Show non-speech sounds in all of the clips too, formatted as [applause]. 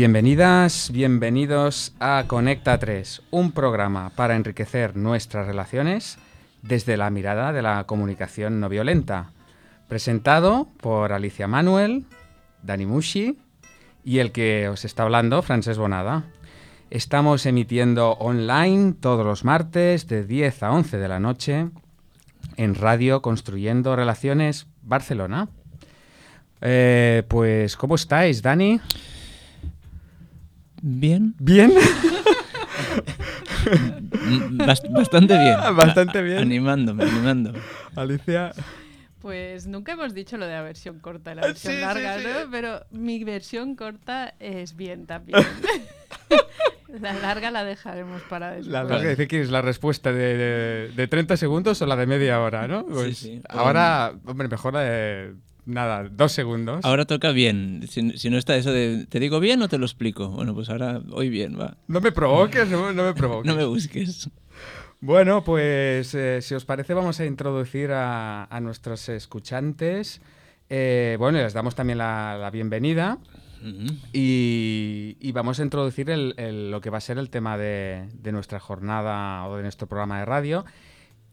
Bienvenidas, bienvenidos a Conecta 3, un programa para enriquecer nuestras relaciones desde la mirada de la comunicación no violenta. Presentado por Alicia Manuel, Dani Mushi y el que os está hablando, Francés Bonada. Estamos emitiendo online todos los martes de 10 a 11 de la noche en Radio Construyendo Relaciones Barcelona. Eh, pues, ¿cómo estáis, Dani? Bien. ¿Bien? [laughs] Bast- bastante bien. Bastante bien. Animándome, animándome. Alicia. Pues nunca hemos dicho lo de la versión corta y la Ah, versión sí, larga, sí. ¿no? Pero mi versión corta es bien también. [laughs] la larga la dejaremos para después. La larga dice que es la respuesta de, de- de 30 segundos o la de media hora, ¿no? Pues sí. Ahora, hombre, mejor la de. Nada, dos segundos. Ahora toca bien. Si, si no está eso de, ¿te digo bien o te lo explico? Bueno, pues ahora hoy bien, va. No me provoques, no, no me provoques. No me busques. Bueno, pues eh, si os parece vamos a introducir a, a nuestros escuchantes. Eh, bueno, les damos también la, la bienvenida y, y vamos a introducir el- el- lo que va a ser el tema de, de nuestra jornada o de nuestro programa de radio,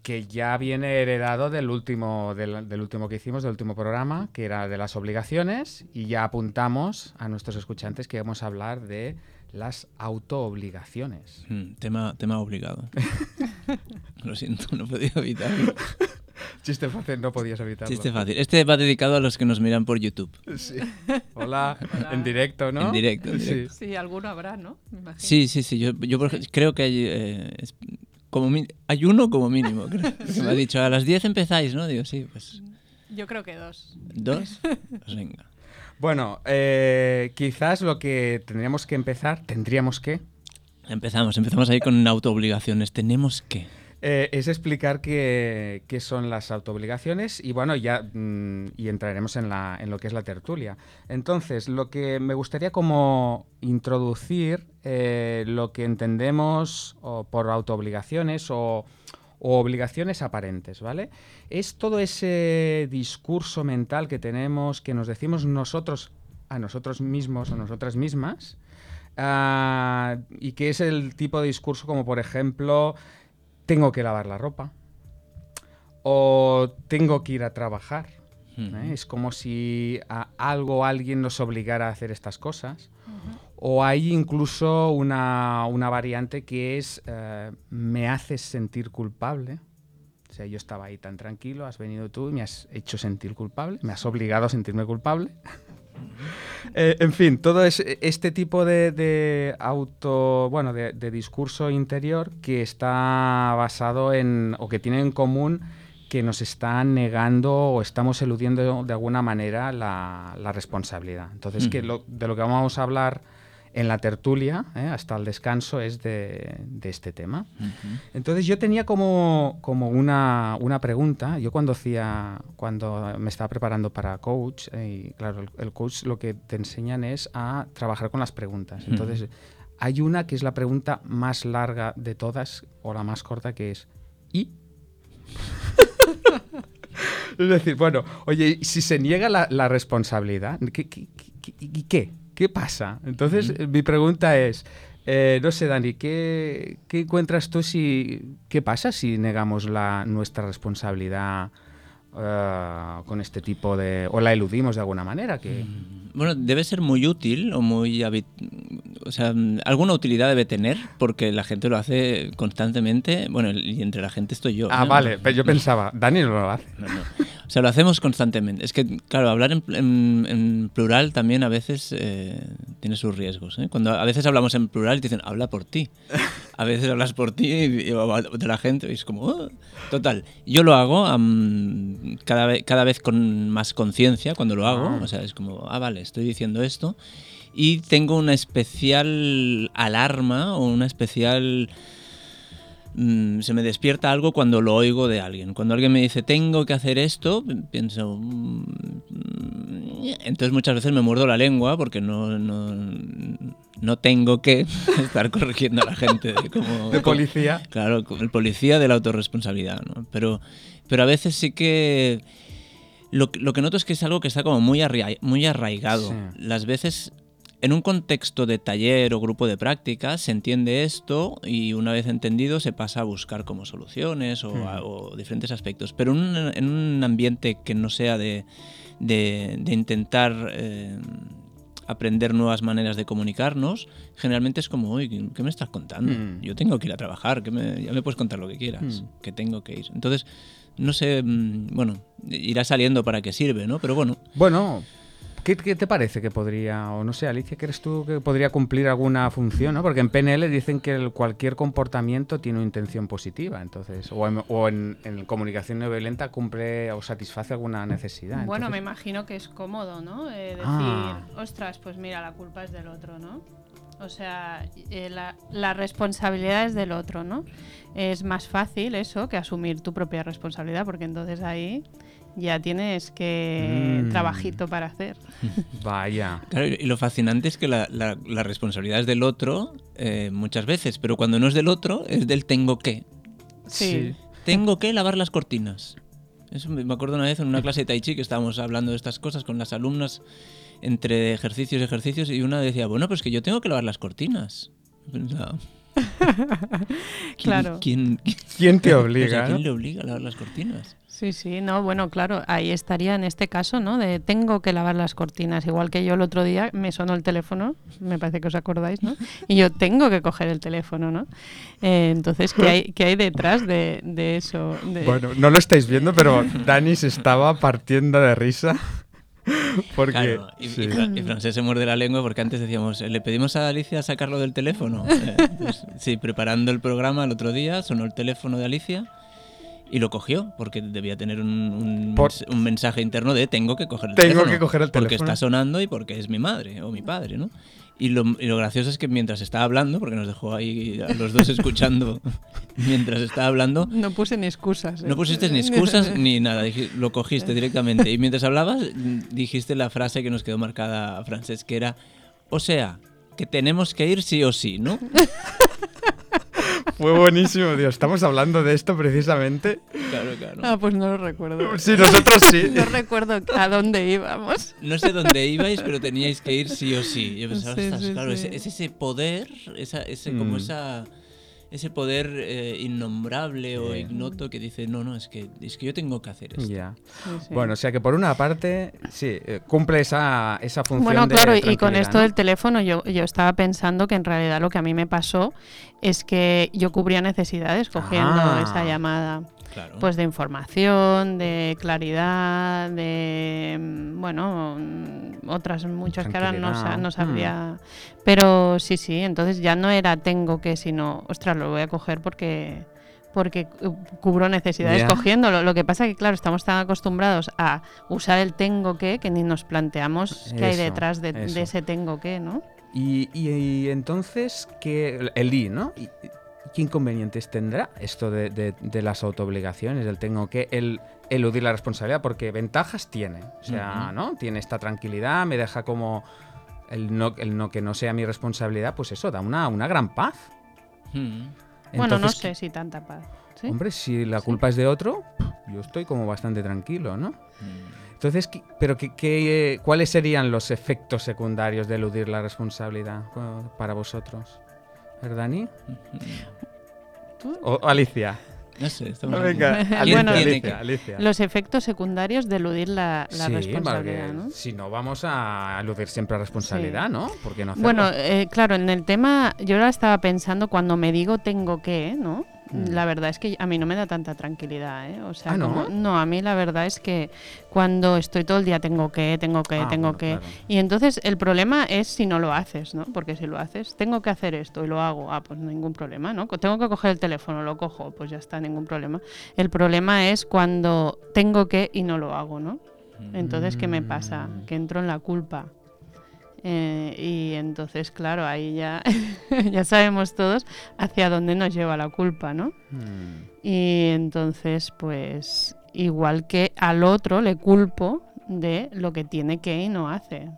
que ya viene heredado del último, del, del último que hicimos, del último programa, que era de las obligaciones, y ya apuntamos a nuestros escuchantes que vamos a hablar de las autoobligaciones. Mm, tema, tema obligado. [laughs] Lo siento, no he podido evitarlo. [laughs] Chiste fácil, no podías evitarlo. Chiste fácil. Este va dedicado a los que nos miran por YouTube. Sí. [laughs] Hola, en directo, ¿no? En directo, en Sí. directo. Sí, alguno habrá, ¿no? Sí, sí, sí. Yo, yo creo que hay, eh, como hay uno como mínimo. creo. Que [laughs] me ha dicho, a las 10 empezáis, ¿no? Digo, sí, pues Yo creo que dos. dos. [laughs] Pues venga. Bueno, eh, quizás lo que tendríamos que empezar, tendríamos que, Empezamos, empezamos ahí con autoobligaciones. Tenemos que. Eh, es explicar qué, qué son las autoobligaciones y bueno, ya mm, y entraremos en, la, en lo que es la tertulia. Entonces, lo que me gustaría como introducir eh, lo que entendemos por autoobligaciones o, o obligaciones aparentes, ¿vale? Es todo ese discurso mental que tenemos, que nos decimos nosotros a nosotros mismos o nosotras mismas, ah, y que es el tipo de discurso como, por ejemplo, tengo que lavar la ropa o tengo que ir a trabajar. ¿eh? Ujú. Es como si a algo alguien nos obligara a hacer estas cosas. O hay incluso una, una variante que es eh, me haces sentir culpable. O sea, yo estaba ahí tan tranquilo, has venido tú y me has hecho sentir culpable, me has obligado a sentirme culpable. [laughs] Eh, en fin, todo es, este tipo de, de auto, bueno, de, de discurso interior que está basado en, o que tiene en común que nos está negando o estamos eludiendo de alguna manera la, la responsabilidad. Entonces, que lo- de lo que vamos a hablar en la tertulia, ¿eh? hasta el descanso, es de, de este tema. Entonces yo tenía como, como una, una pregunta. Yo cuando hacía, cuando me estaba preparando para coach, eh, y claro, el, el coach lo que te enseñan es a trabajar con las preguntas. Entonces, hay una que es la pregunta más larga de todas, o la más corta, que es ¿y? [laughs] es decir, bueno, oye, si se niega la, la responsabilidad, ¿qué, qué, qué? ¿Qué pasa? Entonces, mi pregunta es, eh, no sé, Dani, ¿qué, qué encuentras tú si... ¿Qué pasa si negamos la, nuestra responsabilidad eh, con este tipo de... o la eludimos de alguna manera? Que, Bueno, debe ser muy útil o muy... O sea, mm, alguna utilidad debe tener porque la gente lo hace constantemente. Bueno, y entre la gente estoy yo. ah, ¿no? vale, pero yo pensaba, Dani no lo hace. No, no. O sea, lo hacemos constantemente. Es que, claro, hablar en, en- en plural también a veces eh, tiene sus riesgos. ¿eh? Cuando a veces hablamos en plural y te dicen, habla por ti. A veces hablas por ti y, y- de la gente y es como... "Ah". Total, yo lo hago am, cada, vez, cada vez con más conciencia cuando lo hago. Ah. O sea, es como, ah, vale, estoy diciendo esto. Y tengo una especial alarma o una especial mm, se me despierta algo cuando lo oigo de alguien. Cuando alguien me dice, tengo que hacer esto, pienso... mm, entonces muchas veces me muerdo la lengua porque no, no, no tengo que [laughs] estar corrigiendo a la gente. De, como, [laughs] De policía. Claro, como el policía de la autorresponsabilidad, ¿no? Pero, pero a veces sí que... Lo, que- lo que noto es que es algo que está como muy, arrai- muy arraigado. Sí. Las veces en un contexto de taller o grupo de práctica se entiende esto y una vez entendido se pasa a buscar como soluciones o, a- o diferentes aspectos. Pero en un, en un ambiente que no sea de, de- de intentar eh, aprender nuevas maneras de comunicarnos, generalmente es como, uy, ¿qué me estás contando? Hmm. Yo tengo que ir a trabajar, que me- ya me puedes contar lo que quieras, Hmm. que tengo que ir. Entonces, no sé, mm, bueno, irá saliendo para qué sirve, ¿no? Pero bueno, Bueno, ¿qué, qué te parece que podría, o no sé, Alicia, ¿crees tú que podría cumplir alguna función? ¿no? Porque en PNL dicen que el- cualquier comportamiento tiene una intención positiva, entonces, o en, o en- en comunicación no violenta cumple o satisface alguna necesidad. Bueno, me imagino que es cómodo, ¿no? Eh, decir, Ah. ostras, pues mira, la culpa es del otro, ¿no? O sea, eh, la, la responsabilidad es del otro, ¿no? Es más fácil eso que asumir tu propia responsabilidad, porque entonces ahí ya tienes que Mm. trabajito para hacer. [laughs] Vaya. Claro, y lo fascinante es que la, la- la responsabilidad es del otro eh, muchas veces, pero cuando no es del otro, es del tengo que. Sí. Tengo que lavar las cortinas. Eso me acuerdo una vez en una clase de Tai Chi que estábamos hablando de estas cosas con las alumnas entre ejercicios y ejercicios y una decía, bueno, pues que yo tengo que lavar las cortinas. Y pensaba, [laughs] ¿quién- Claro. ¿quién, ¿Quién te [laughs] o sea, obliga? ¿quién no? le obliga a lavar las cortinas? Sí, sí, no, bueno, claro, ahí estaría en este caso, ¿no? De tengo que lavar las cortinas, igual que yo el otro día me sonó el teléfono, me parece que os acordáis, ¿no? Y yo tengo que coger el teléfono, ¿no? Eh, entonces, ¿qué hay, qué hay detrás de, de eso? De- Bueno, no lo estáis viendo, pero Dani se estaba partiendo de risa. [laughs] Porque. Claro, y, sí. y y Francés se muerde la lengua porque antes decíamos, "Eh, le pedimos a Alicia sacarlo del teléfono. [laughs] Eh, pues, sí, preparando el programa el otro día, sonó el teléfono de Alicia y lo cogió porque debía tener un, un Por- mens- un mensaje interno de tengo que coger el Tengo teléfono. que coger el Porque teléfono. está sonando y porque es mi madre o mi padre, ¿no? Y lo, y lo gracioso es que mientras estaba hablando, porque nos dejó ahí a los dos escuchando [laughs] mientras estaba hablando, No puse ni excusas. ¿eh? no pusiste ni excusas [laughs] ni nada, lo cogiste directamente. Y mientras hablabas, dijiste la frase que nos quedó marcada a Francés, que era, o sea, que tenemos que ir sí o sí, ¿no? [laughs] Fue buenísimo, Dios. Estamos hablando de esto precisamente. Claro, claro. Ah, pues no lo recuerdo. Sí, nosotros sí. No recuerdo a dónde íbamos. No sé dónde ibais, pero teníais que ir sí o sí. Yo pensaba, Sí, "Ostras, sí, claro, sí. es ese poder, esa, ese, como Mm. esa, ese poder eh, innombrable o ignoto que dice, no, no, es que, es que yo tengo que hacer esto. Ya. Sí, sí. Bueno, o sea que por una parte, sí, eh, cumple esa, esa función. Bueno, de claro, y con esto ¿no? del teléfono yo, yo estaba pensando que en realidad lo que a mí me pasó es que yo cubría necesidades cogiendo Ah. esa llamada. Claro. Pues de información, de claridad, de mm, bueno, mm, otras muchas que ahora no, sabría. Pero sí, sí, entonces ya no era tengo que, sino, ostras, lo voy a coger porque porque cu- cubro necesidades cogiéndolo. Lo que pasa que, claro, estamos tan acostumbrados a usar el tengo que que ni nos planteamos qué hay detrás de, ese tengo que, ¿no? Y, y- y entonces, que el I, ¿no? ¿Y, y ¿Qué inconvenientes tendrá esto de, de- de las autoobligaciones, del tengo que, el eludir la responsabilidad? Porque ventajas tiene. O sea. ¿no? Tiene esta tranquilidad, me deja como el no, el no que no sea mi responsabilidad, pues eso, da una, una gran paz. Mm. bueno, no Entonces, sé si tanta paz. ¿sí? Hombre, si la culpa es de otro, yo estoy como bastante tranquilo, ¿no? Mm. Entonces, ¿qué- pero qué, qué, eh, ¿cuáles serían los efectos secundarios de eludir la responsabilidad para vosotros? ¿Verdani? ¿Tú? ¿O Alicia? No sé, estamos Venga, aquí. [laughs] Alicia, Bueno, tiene Alicia, que- Alicia. Los efectos secundarios de eludir la, la Sí, responsabilidad, ¿no? si no vamos a eludir siempre la responsabilidad, Sí. ¿no? ¿Por qué no hacerlo? Bueno, eh, claro, en el tema, yo ahora estaba pensando cuando me digo tengo que, ¿no? Mm. La verdad es que a mí no me da tanta tranquilidad, ¿eh? O sea, Ah, ¿no? como- no, a mí la verdad es que cuando estoy todo el día tengo que, tengo que, Ah, tengo bueno, que. claro. Y entonces el problema es si no lo haces, ¿no? Porque si lo haces, tengo que hacer esto y lo hago, ah, pues ningún problema, ¿no? Tengo que coger el teléfono, lo cojo, pues ya está, ningún problema. El problema es cuando tengo que y no lo hago, ¿no? Entonces, ¿qué me pasa? Mm. Que entro en la culpa. Eh, y entonces, claro, ahí ya, [laughs] ya sabemos todos hacia dónde nos lleva la culpa, ¿no? Mm. Y entonces, pues, igual que al otro le culpo de lo que tiene que y no hace.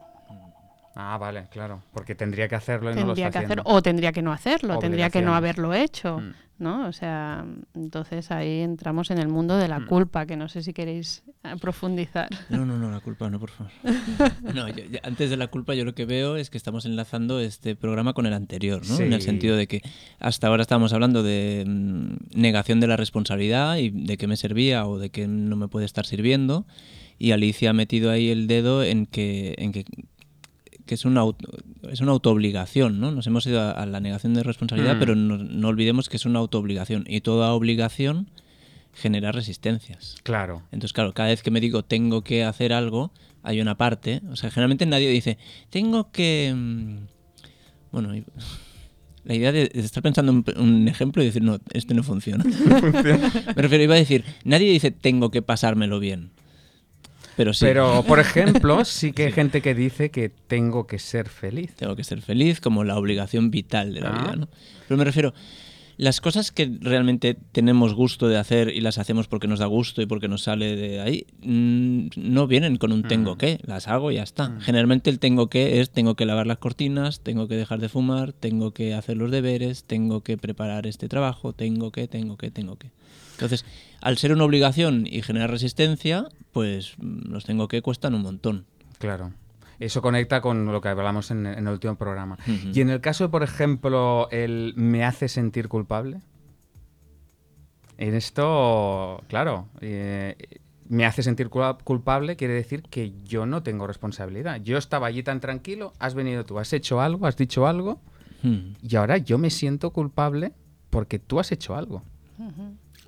Ah, vale, claro. Porque tendría que hacerlo y no lo Tendría está que hacer, o tendría que no hacerlo, tendría que no haberlo hecho, Mm. ¿No? O sea, entonces ahí entramos en el mundo de la Mm. culpa, que no sé si queréis eh, profundizar. No, no, no, la culpa no, por favor. [laughs] No, yo- yo- antes de la culpa yo lo que veo es que estamos enlazando este programa con el anterior, ¿no? En el sentido de que hasta ahora estábamos hablando de mm, negación de la responsabilidad y de qué me servía o de qué no me puede estar sirviendo. Y Alicia ha metido ahí el dedo en que, en que, que es una auto- es una autoobligación, ¿no? Nos hemos ido a, a la negación de responsabilidad, Mm. pero no, no olvidemos que es una autoobligación y toda obligación genera resistencias. Claro. Entonces, claro, cada vez que me digo tengo que hacer algo, hay una parte. O sea, generalmente nadie dice tengo que. mm, Bueno, y- [laughs] la idea de, estar pensando en un ejemplo y decir no, este no funciona. [laughs] [laughs] me refiero, iba a decir, nadie dice tengo que pasármelo bien. Pero sí. Pero, por [laughs] ejemplo, sí que hay gente que dice que tengo que ser feliz. tengo que ser feliz como la obligación vital de la Ah. vida, ¿no? Pero me refiero, las cosas que realmente tenemos gusto de hacer y las hacemos porque nos da gusto y porque nos sale de ahí, mm, no vienen con un tengo Mm. que, las hago y ya está. Mm. Generalmente el tengo que es tengo que lavar las cortinas, tengo que dejar de fumar, tengo que hacer los deberes, tengo que preparar este trabajo, tengo que, tengo que, tengo que. Entonces, al ser una obligación y generar resistencia, pues mm, los tengo que cuestan un montón. Claro. Eso conecta con lo que hablamos en, en el último programa. Y en el caso de, por ejemplo, el me hace sentir culpable. En esto, claro, eh, me hace sentir culpable quiere decir que yo no tengo responsabilidad. Yo estaba allí tan tranquilo, has venido tú, has hecho algo, has dicho algo, y ahora yo me siento culpable porque tú has hecho algo.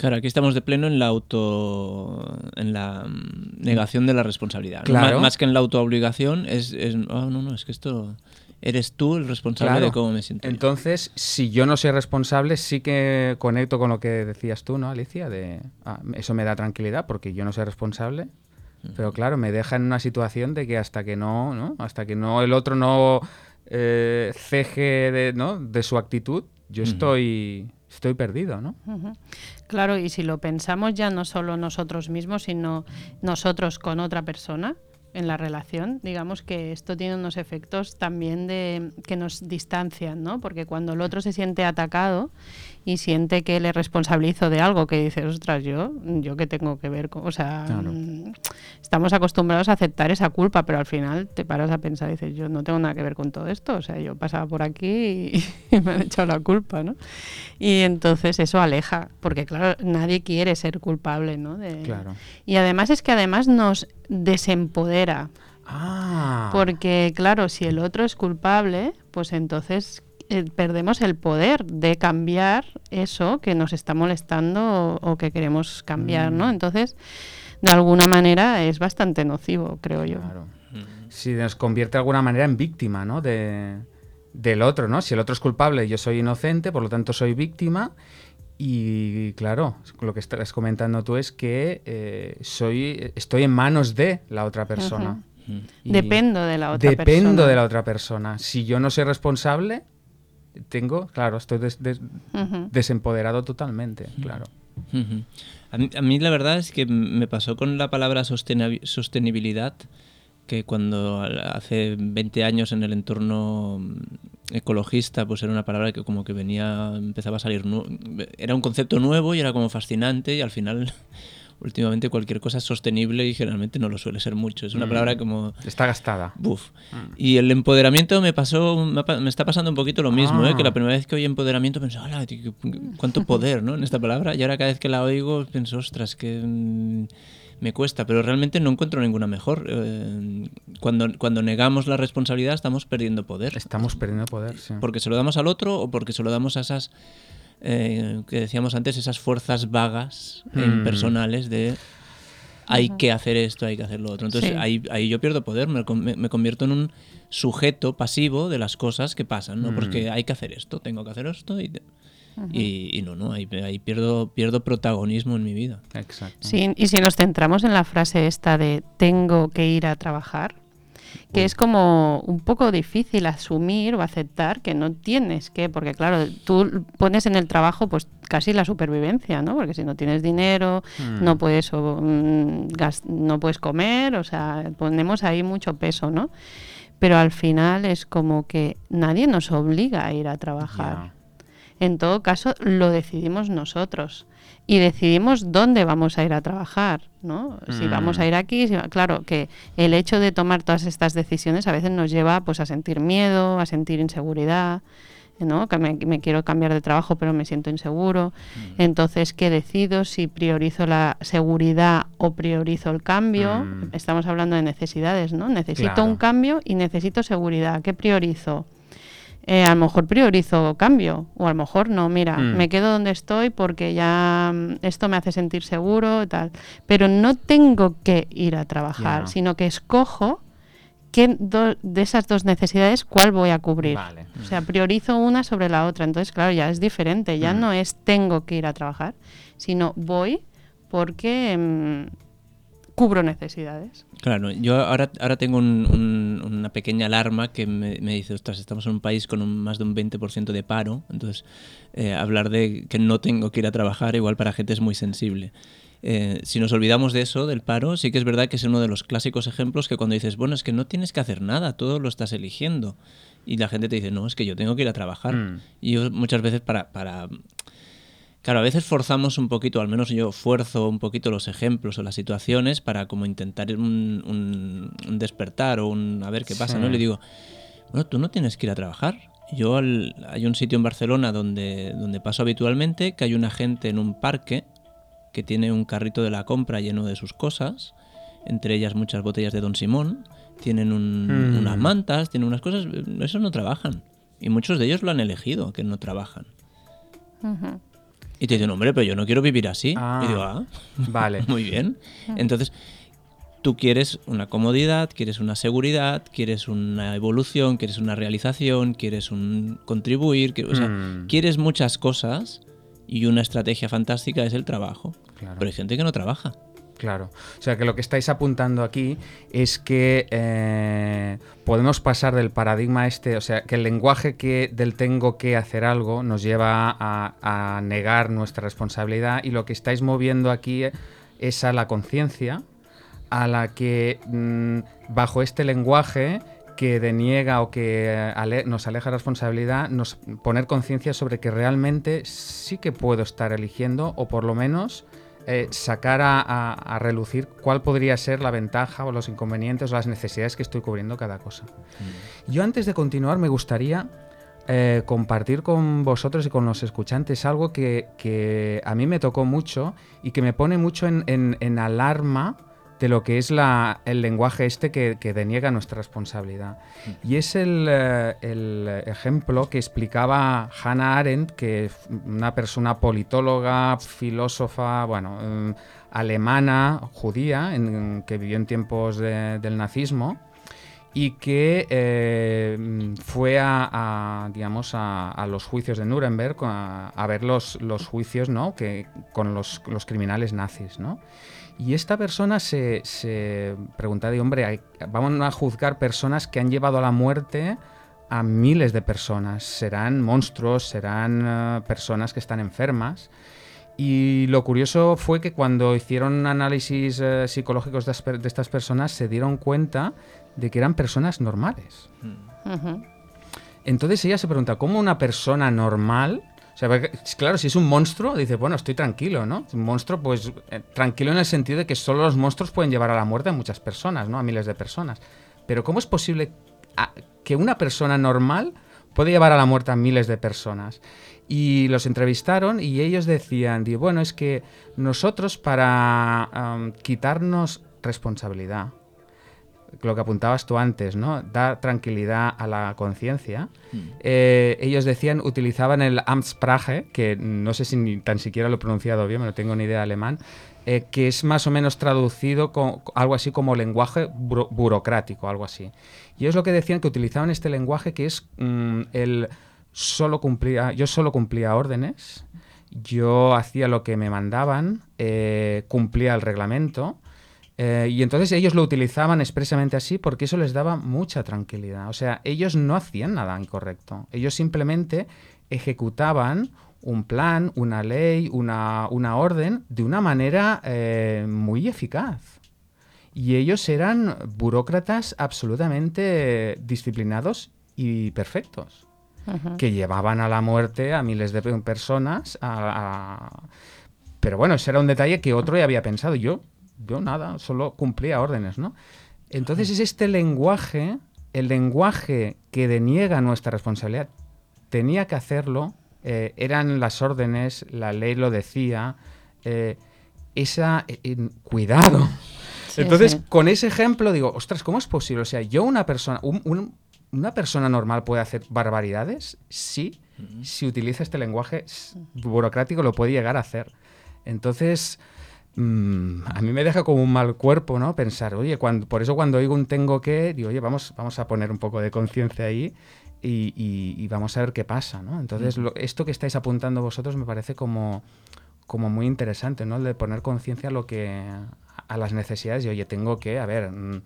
Claro, aquí estamos de pleno en la auto. en la mm, negación de la responsabilidad. Claro. Má- Más, que en la autoobligación, es. es "Ah, no, no, es que esto. Eres tú el responsable Claro. de cómo me siento. yo". Entonces, si yo no soy responsable, sí que conecto con lo que decías tú, ¿no, Alicia? De, ah, eso me da tranquilidad porque yo no soy responsable. Pero claro, me deja en una situación de que hasta que no, ¿no? Hasta que no el otro no eh, ceje de, ¿no? de su actitud, yo estoy, estoy perdido, ¿no? Claro, y si lo pensamos ya no solo nosotros mismos, sino nosotros con otra persona en la relación, digamos que esto tiene unos efectos también de que nos distancian, ¿no? Porque cuando el otro se siente atacado y siente que le responsabilizo de algo que dices, ostras, yo, yo qué tengo que ver con, o sea, Claro. mm, estamos acostumbrados a aceptar esa culpa, pero al final te paras a pensar y dices, yo no tengo nada que ver con todo esto, o sea, yo pasaba por aquí y, y [laughs] me han echado la culpa, ¿no? Y entonces eso aleja, porque claro, nadie quiere ser culpable, ¿no? De- Claro. Y además es que además nos desempodera, Ah. porque claro, si el otro es culpable, pues entonces eh, perdemos el poder de cambiar eso que nos está molestando o, o que queremos cambiar, ¿no? Mm. Entonces, de alguna manera es bastante nocivo, creo yo. Claro. Mm. Si nos convierte de alguna manera en víctima, ¿no? De, del otro, ¿no? Si el otro es culpable, yo soy inocente, por lo tanto soy víctima. Y claro, lo que estás comentando tú es que eh, soy, estoy en manos de la otra persona. Mm. Dependo de la otra Dependo persona. de la otra persona. Si yo no soy responsable, tengo, claro, estoy des- des- Ujú. desempoderado totalmente, claro. A mí, a mí la verdad es que me pasó con la palabra sostenibilidad, que cuando hace 20 años en el entorno ecologista, pues era una palabra que como que venía, empezaba a salir, nu- era un concepto nuevo y era como fascinante y al final últimamente cualquier cosa es sostenible y generalmente no lo suele ser mucho. Es una Mm. palabra como... Está gastada. Buf. Mm. Y el empoderamiento me pasó, me, está pasando un poquito lo mismo, ¿eh? Ah. que la primera vez que oí empoderamiento pensaba, "Hala, tío, qué- cuánto [laughs] poder ¿no? en esta palabra, y ahora cada vez que la oigo pienso, ostras, que mm, me cuesta, pero realmente no encuentro ninguna mejor. Eh, cuando, cuando negamos la responsabilidad estamos perdiendo poder, Estamos perdiendo poder, sí. porque se lo damos al otro o porque se lo damos a esas, eh, que decíamos antes, esas fuerzas vagas e impersonales de hay que hacer esto, hay que hacer lo otro. Entonces Sí. ahí, ahí yo pierdo poder, me, con- me- me convierto en un sujeto pasivo de las cosas que pasan, ¿no? Mm. Porque hay que hacer esto, tengo que hacer esto y, y, y no, no, ahí, ahí pierdo, pierdo protagonismo en mi vida. Exacto. Sí, y si nos centramos en la frase esta de tengo que ir a trabajar, que es como un poco difícil asumir o aceptar que no tienes que, porque claro, tú pones en el trabajo pues casi la supervivencia, ¿no? Porque si no tienes dinero, Mm. no puedes o, mm, gas- no puedes comer, o sea, ponemos ahí mucho peso, ¿no? Pero al final es como que nadie nos obliga a ir a trabajar. En todo caso, lo decidimos nosotros y decidimos dónde vamos a ir a trabajar, ¿no? Si Mm. vamos a ir aquí, si va- claro que el hecho de tomar todas estas decisiones a veces nos lleva pues a sentir miedo, a sentir inseguridad, ¿no? Que me, me quiero cambiar de trabajo pero me siento inseguro. Entonces, ¿qué decido? Si priorizo la seguridad o priorizo el cambio. Mm. Estamos hablando de necesidades, ¿no? Necesito Claro. un cambio y necesito seguridad. ¿Qué priorizo? Eh, a lo mejor priorizo cambio o a lo mejor no, mira, Mm. me quedo donde estoy porque ya mm, esto me hace sentir seguro y tal. Pero no tengo que ir a trabajar, sino que escojo qué do- de esas dos necesidades cuál voy a cubrir. Vale. O sea, priorizo una sobre la otra. Entonces, claro, ya es diferente. Ya Mm. no es tengo que ir a trabajar, sino voy porque cubro necesidades. Claro, yo ahora, ahora tengo un- un- una pequeña alarma que me, me dice, ostras, estamos en un país con un- más de un 20% de paro, entonces eh, hablar de que no tengo que ir a trabajar igual para gente es muy sensible. Eh, si nos olvidamos de eso, del paro, sí que es verdad que es uno de los clásicos ejemplos que cuando dices, bueno, es que no tienes que hacer nada, todo lo estás eligiendo. Y la gente te dice, no, es que yo tengo que ir a trabajar. Mm. Y yo muchas veces para, para Claro, a veces forzamos un poquito, al menos yo fuerzo un poquito los ejemplos o las situaciones para como intentar un, un- un despertar o un a ver qué pasa, Sí. ¿no? Y le digo, bueno, tú no tienes que ir a trabajar. Yo al- hay un sitio en Barcelona donde, donde paso habitualmente, que hay una gente en un parque que tiene un carrito de la compra lleno de sus cosas, entre ellas muchas botellas de Don Simón, tienen un- Mm. unas mantas, tienen unas cosas, esos no trabajan. Y muchos de ellos lo han elegido, que no trabajan. Ujú. Y te dicen, hombre, pero yo no quiero vivir así. Ah. Y digo, ah, Vale. [laughs] muy bien. Entonces, tú quieres una comodidad, quieres una seguridad, quieres una evolución, quieres una realización, quieres un contribuir, que- o sea, Mm. quieres muchas cosas y una estrategia fantástica es el trabajo. Claro. Pero hay gente que no trabaja. Claro. O sea que lo que estáis apuntando aquí es que eh, podemos pasar del paradigma este, o sea, que el lenguaje que del tengo que hacer algo nos lleva a, negar nuestra responsabilidad y lo que estáis moviendo aquí es a la conciencia, a la que mm, bajo este lenguaje que deniega o que eh, nos aleja responsabilidad, nos poner conciencia sobre que realmente sí que puedo estar eligiendo o por lo menos eh, sacar a, a- a relucir cuál podría ser la ventaja o los inconvenientes o las necesidades que estoy cubriendo cada cosa. Yo antes de continuar me gustaría eh, compartir con vosotros y con los escuchantes algo que, que a mí me tocó mucho y que me pone mucho en, en- en alarma de lo que es la- el lenguaje este que, que deniega nuestra responsabilidad. Y es el, eh, el ejemplo que explicaba Hannah Arendt, que es una persona politóloga, filósofa, bueno, eh, alemana, judía, en- que vivió en tiempos de- del nazismo y que eh, fue a, a, digamos a, a los juicios de Nuremberg a, a ver los, los juicios ¿no? que, con los, los criminales nazis. ¿no? Y esta persona se, se preguntaba, de, hombre, vamos a juzgar personas que han llevado a la muerte a miles de personas. Serán monstruos, serán eh, personas que están enfermas. Y lo curioso fue que cuando hicieron análisis eh, psicológicos de, as- de estas personas se dieron cuenta de que eran personas normales. Ujú. Entonces ella se pregunta, ¿cómo una persona normal? Claro, si es un monstruo, dice, bueno, estoy tranquilo, ¿no? Un monstruo, pues eh, tranquilo en el sentido de que solo los monstruos pueden llevar a la muerte a muchas personas, ¿no? A miles de personas. Pero ¿cómo es posible que una persona normal puede llevar a la muerte a miles de personas? Y los entrevistaron y ellos decían, bueno, es que nosotros para quitarnos responsabilidad, lo que apuntabas tú antes, ¿no? Dar tranquilidad a la conciencia. Eh, ellos decían, utilizaban el Amtssprache, que no sé si ni tan siquiera lo he pronunciado bien, no tengo ni idea de alemán, eh, que es más o menos traducido con algo así como lenguaje buro- burocrático, algo así. Y ellos lo que decían que utilizaban este lenguaje que es mm, el solo cumplía, yo solo cumplía órdenes, yo hacía lo que me mandaban, eh, cumplía el reglamento. Eh, y entonces ellos lo utilizaban expresamente así porque eso les daba mucha tranquilidad. O sea, ellos no hacían nada incorrecto. Ellos simplemente ejecutaban un plan, una ley, una, una orden de una manera eh, muy eficaz. Y ellos eran burócratas absolutamente disciplinados y perfectos. que llevaban a la muerte a miles de personas. Pero bueno, ese era un detalle que otro ya había pensado. Yo, yo nada, solo cumplía órdenes, ¿no? Entonces es este lenguaje, el lenguaje que deniega nuestra responsabilidad, tenía que hacerlo, eh, eran las órdenes, la ley lo decía, eh, esa eh, cuidado. Entonces, con ese ejemplo digo, ostras, ¿cómo es posible? O sea, yo una persona, una persona normal puede hacer barbaridades, sí, si utiliza este lenguaje burocrático lo puede llegar a hacer. Entonces, mm, a mí me deja como un mal cuerpo, ¿no? Pensar, oye, cuando, por eso cuando oigo un tengo que, digo, oye, vamos, vamos a poner un poco de conciencia ahí y, vamos a ver qué pasa, ¿no? Entonces, esto que estáis apuntando vosotros me parece como, como muy interesante, ¿no? El de poner conciencia a lo que a las necesidades y oye, tengo que, a ver, mm,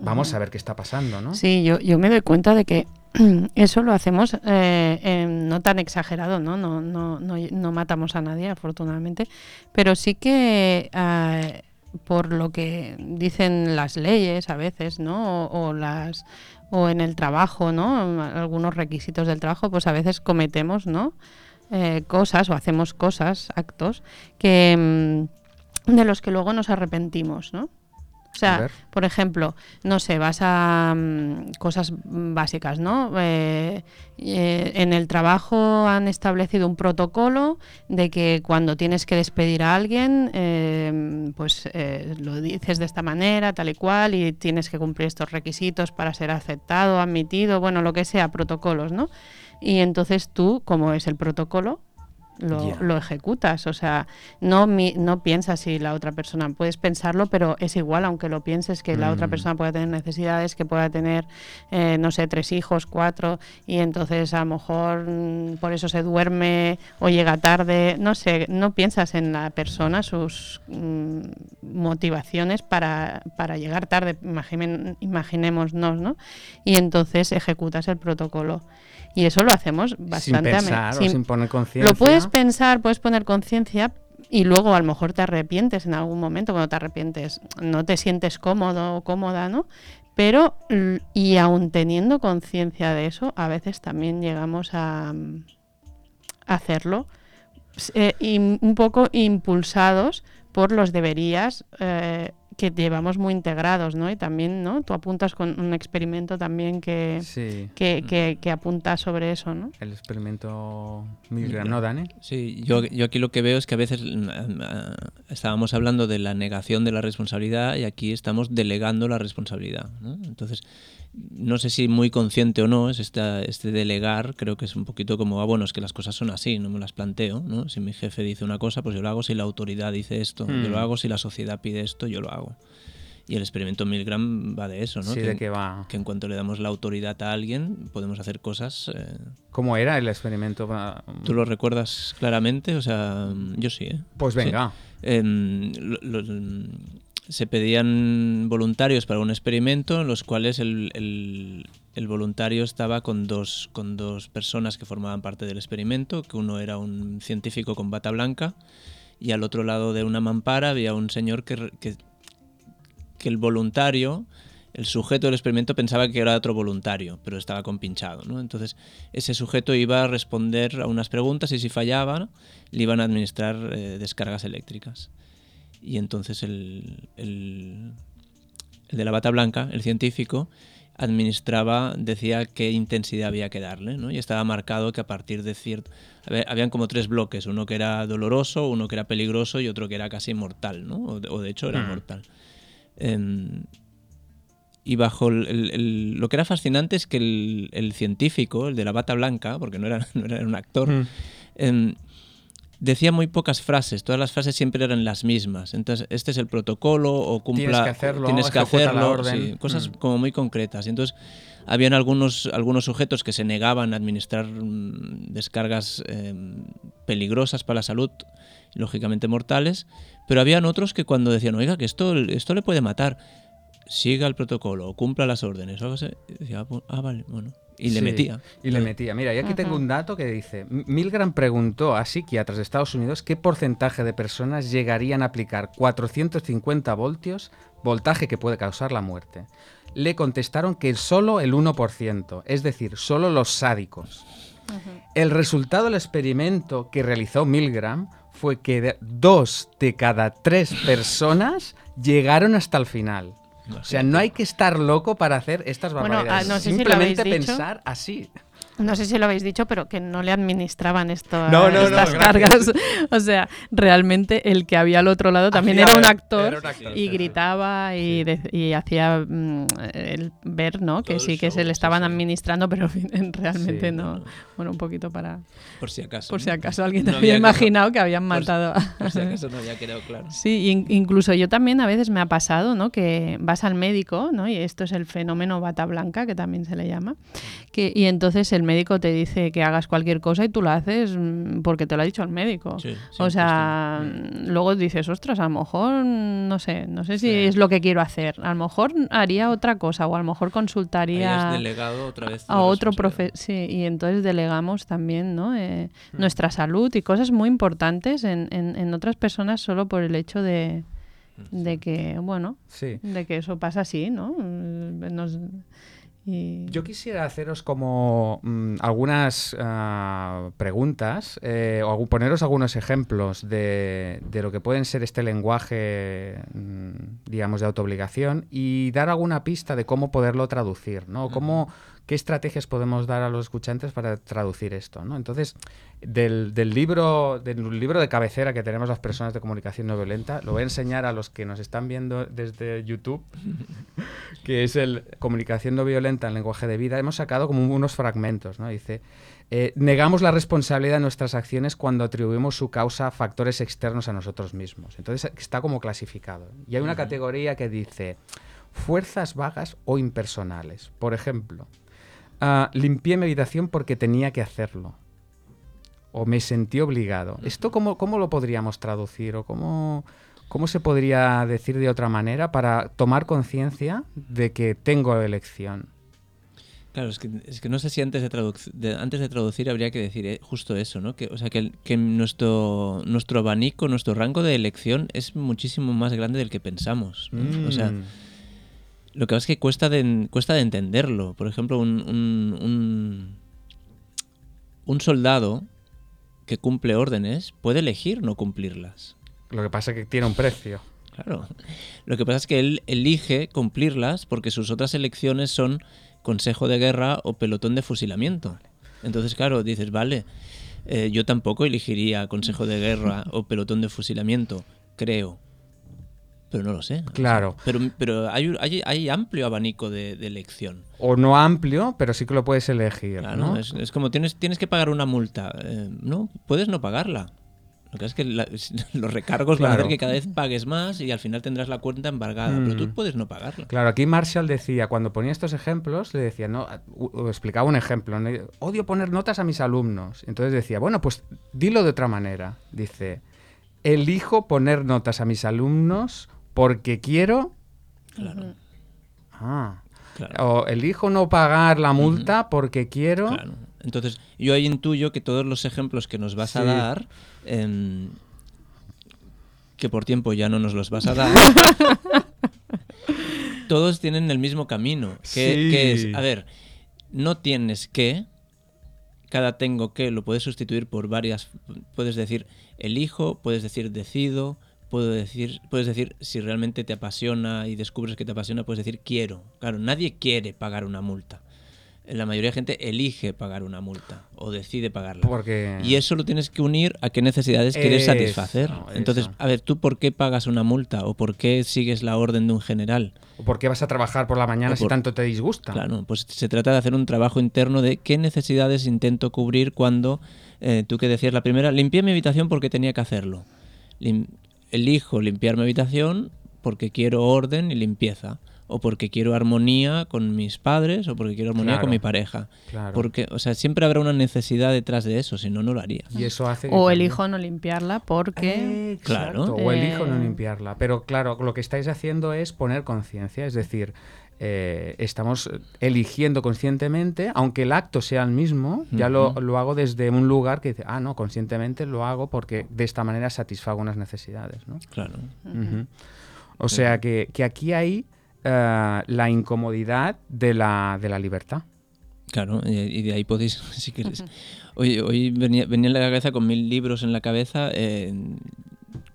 vamos a ver qué está pasando, ¿no? Sí, yo, yo me doy cuenta de que [clears throat] eso lo hacemos eh, no tan exagerado, ¿no? No, no, no, matamos a nadie, afortunadamente, pero sí que eh, por lo que dicen las leyes a veces, ¿no? O, las o en el trabajo, ¿no? Algunos requisitos del trabajo, pues a veces cometemos, ¿no? Eh, cosas o hacemos cosas, actos que mm, de los que luego nos arrepentimos, ¿no? O sea, por ejemplo, no sé, vas a mm, cosas básicas, ¿no? Eh, eh, en el trabajo han establecido un protocolo de que cuando tienes que despedir a alguien, eh, pues lo dices de esta manera, tal y cual, y tienes que cumplir estos requisitos para ser aceptado, admitido, bueno, lo que sea, protocolos, ¿no? Y entonces tú, como es el protocolo, lo, ejecutas. O sea, no, no piensas si la otra persona, puedes pensarlo, pero es igual, aunque lo pienses, que la otra mm. persona pueda tener necesidades, que pueda tener, eh, no sé, tres hijos, cuatro, y entonces a lo mejor mm, por eso se duerme o llega tarde. No sé, no piensas en la persona, sus mm, motivaciones para, para llegar tarde, imaginémonos, ¿no? Y entonces ejecutas el protocolo. Y eso lo hacemos bastante sin pensar sin, o sin poner conciencia. Lo puedes pensar, puedes poner conciencia y luego a lo mejor te arrepientes en algún momento cuando te arrepientes, no te sientes cómodo o cómoda, ¿no? Pero, y aún teniendo conciencia de eso, a veces también llegamos a, hacerlo eh, un poco impulsados por los deberías eh, que llevamos muy integrados, ¿no? Y también, ¿no? Tú apuntas con un experimento también que, que, que, apunta sobre eso, ¿no? El experimento Milgram, ¿no, Dani? Sí, yo, yo aquí lo que veo es que a veces mm, ah, estábamos hablando de la negación de la responsabilidad y aquí estamos delegando la responsabilidad, ¿no? Entonces, no sé si muy consciente o no, es esta, este delegar, creo que es un poquito como, ah, bueno, es que las cosas son así, no me las planteo, ¿no? Si mi jefe dice una cosa, pues yo lo hago, si la autoridad dice esto, yo lo hmm. hago, si la sociedad pide esto, yo lo hago. Y el experimento Milgram va de eso, ¿no? Sí, que, de qué va. Que en cuanto le damos la autoridad a alguien, podemos hacer cosas... Eh, ¿Cómo era el experimento? ¿Tú lo recuerdas claramente? O sea, yo sí, ¿eh? Pues venga. Em, se pedían voluntarios para un experimento en los cuales el, el, voluntario estaba con dos, con dos personas que formaban parte del experimento, que uno era un científico con bata blanca y al otro lado de una mampara había un señor que, que, que el voluntario, el sujeto del experimento pensaba que era otro voluntario, pero estaba compinchado. ¿no? Entonces ese sujeto iba a responder a unas preguntas y si fallaba le iban a administrar eh, descargas eléctricas y entonces el, el, de la bata blanca, el científico, administraba, decía qué intensidad había que darle, ¿no? Y estaba marcado que a partir de cierto... Habían como tres bloques, uno que era doloroso, uno que era peligroso y otro que era casi mortal, ¿no? O de, hecho era mm. mortal. Y bajo lo que era fascinante es que el, científico, el de la bata blanca, porque no era, [laughs] no era un actor, mm. em, decía muy pocas frases, todas las frases siempre eran las mismas. Entonces, este es el protocolo o cumpla... Tienes que hacerlo, tienes que hacerlo cosas mm. como muy concretas. Entonces, habían algunos, algunos sujetos que se negaban a administrar mm, descargas em, peligrosas para la salud, lógicamente mortales, pero habían otros que cuando decían, oiga, que esto, esto le puede matar, siga el protocolo, cumpla las órdenes, o decía, ah, pues, ah, vale, bueno. Y le metía. Y le metía. Mira, y aquí tengo un dato que dice, Milgram preguntó a psiquiatras de Estados Unidos qué porcentaje de personas llegarían a aplicar 450 voltios, voltaje que puede causar la muerte. le contestaron que solo el 1%, es decir, solo los sádicos. El resultado del experimento que realizó Milgram fue que dos de cada tres personas llegaron hasta el final. O sea, no hay que estar loco para hacer estas barbaridades. ah, no sé si lo habéis Simplemente pensar así. No sé si lo habéis dicho, pero que no le administraban esto, No, estas cargas. O sea, realmente el que había al otro lado también era un actor, era un actor, y sí, sí. gritaba y, de- y hacía mm, el ver, ¿no? Que Todo sí que show, se le estaban sí. administrando, pero [laughs] realmente Sí, no. no. Bueno, un poquito para Por si acaso. por si ¿no? acaso alguien No había había imaginado que habían por- matado a Por si acaso no había quedado claro. [laughs] Sí, in- incluso yo también a veces me ha pasado, ¿no? Que vas al médico, ¿no? Y esto es el fenómeno bata blanca, que también se le llama. Que, y entonces el médico te dice que hagas cualquier cosa y tú lo haces mm, porque te lo ha dicho el médico. Sí, sí, o sea, mm, luego dices, ostras, a lo mejor, mm, no sé, no sé si Sí. es lo que quiero hacer. A lo mejor haría otra cosa o a lo mejor consultaría has delegado otra vez a la otro profe sí y entonces delegamos también ¿no? Eh, Mm. nuestra salud y cosas muy importantes en, en- en otras personas solo por el hecho de, de que bueno Sí. de que eso pasa así no nos- y- Yo quisiera haceros como mm, algunas ah, preguntas eh, o algún- poneros algunos ejemplos de, de lo que pueden ser este lenguaje, mm, digamos, de autoobligación y dar alguna pista de cómo poderlo traducir, ¿no? Cómo, ¿Qué estrategias podemos dar a los escuchantes para traducir esto? ¿no? Entonces, del, del libro, del libro de cabecera que tenemos las personas de comunicación no violenta, lo voy a enseñar a los que nos están viendo desde YouTube [laughs] que es el Comunicación no violenta en lenguaje de vida, hemos sacado como unos fragmentos, ¿no? Dice, eh, negamos la responsabilidad de nuestras acciones cuando atribuimos su causa a factores externos a nosotros mismos. Entonces está como clasificado. Y hay una categoría que dice fuerzas vagas o impersonales. Por ejemplo, ah, limpié mi habitación porque tenía que hacerlo. O me sentí obligado. ¿Esto cómo, cómo lo podríamos traducir? ¿O cómo, cómo se podría decir de otra manera para tomar conciencia de que tengo elección? Claro, es que, es que no sé si antes de, de- antes de traducir habría que decir eh, justo eso, ¿no? Que, o sea, que, que nuestro, nuestro abanico, nuestro rango de elección es muchísimo más grande del que pensamos. ¿no? O sea, Mm. Lo que pasa es que cuesta de, cuesta de entenderlo. Por ejemplo, un, un, un, un soldado que cumple órdenes puede elegir no cumplirlas. Lo que pasa es que tiene un precio. Claro. Lo que pasa es que él elige cumplirlas porque sus otras elecciones son consejo de guerra o pelotón de fusilamiento. Entonces, claro, dices, vale, eh, yo tampoco elegiría consejo de guerra o pelotón de fusilamiento, creo. Pero no lo sé. Claro. Pero, pero hay, hay, hay amplio abanico de, de elección. O no amplio, pero sí que lo puedes elegir. Claro, ¿no? es, es como tienes, tienes que pagar una multa. Eh, no, puedes no pagarla. Lo que es que la- [laughs] los recargos van a Claro. hacer que cada vez pagues más y al final tendrás la cuenta embargada. Pero tú Mm. puedes no pagarla. Claro, aquí Marshall decía, cuando ponía estos ejemplos, le decía, no, u- explicaba un ejemplo, odio poner notas a mis alumnos. Entonces decía, bueno, pues dilo de otra manera. Dice, elijo poner notas a mis alumnos porque quiero... Claro, Ah. claro. O elijo no pagar la multa porque quiero... Claro. Entonces, yo ahí intuyo que todos los ejemplos que nos vas a dar, em, que por tiempo ya no nos los vas a dar, [laughs] todos tienen el mismo camino. Que, Sí. que es, a ver, no tienes que, cada tengo que lo puedes sustituir por varias, puedes decir elijo, puedes decir decido, puedo decir, puedes decir si realmente te apasiona y descubres que te apasiona, puedes decir quiero. Claro, nadie quiere pagar una multa. La mayoría de gente elige pagar una multa o decide pagarla. Porque... Y eso lo tienes que unir a qué necesidades quieres satisfacer. Entonces, a ver, ¿tú por qué pagas una multa o por qué sigues la orden de un general? ¿O ¿Por qué vas a trabajar por la mañana si tanto te disgusta? Claro, pues se trata de hacer un trabajo interno de qué necesidades intento cubrir cuando eh, tú que decías la primera, limpié mi habitación porque tenía que hacerlo. Elijo limpiar mi habitación porque quiero orden y limpieza. O porque quiero armonía con mis padres, o porque quiero armonía Claro, con mi pareja. claro. Porque, o sea, siempre habrá una necesidad detrás de eso, si no, no lo haría. Y eso hace que o elijo no limpiarla porque Exacto, Claro. O elijo no Eh, limpiarla. Pero claro, lo que estáis haciendo es poner conciencia, es decir, eh, estamos eligiendo conscientemente, aunque el acto sea el mismo, ya lo, lo hago desde un lugar que dice, ah, no, conscientemente lo hago porque de esta manera satisfago unas necesidades, ¿no? Claro. O sea que, que aquí hay eh, la incomodidad de la, de la libertad. Claro, y, de ahí podéis, [laughs] si queréis. Hoy, hoy venía, venía en la cabeza con mil libros en la cabeza. eh,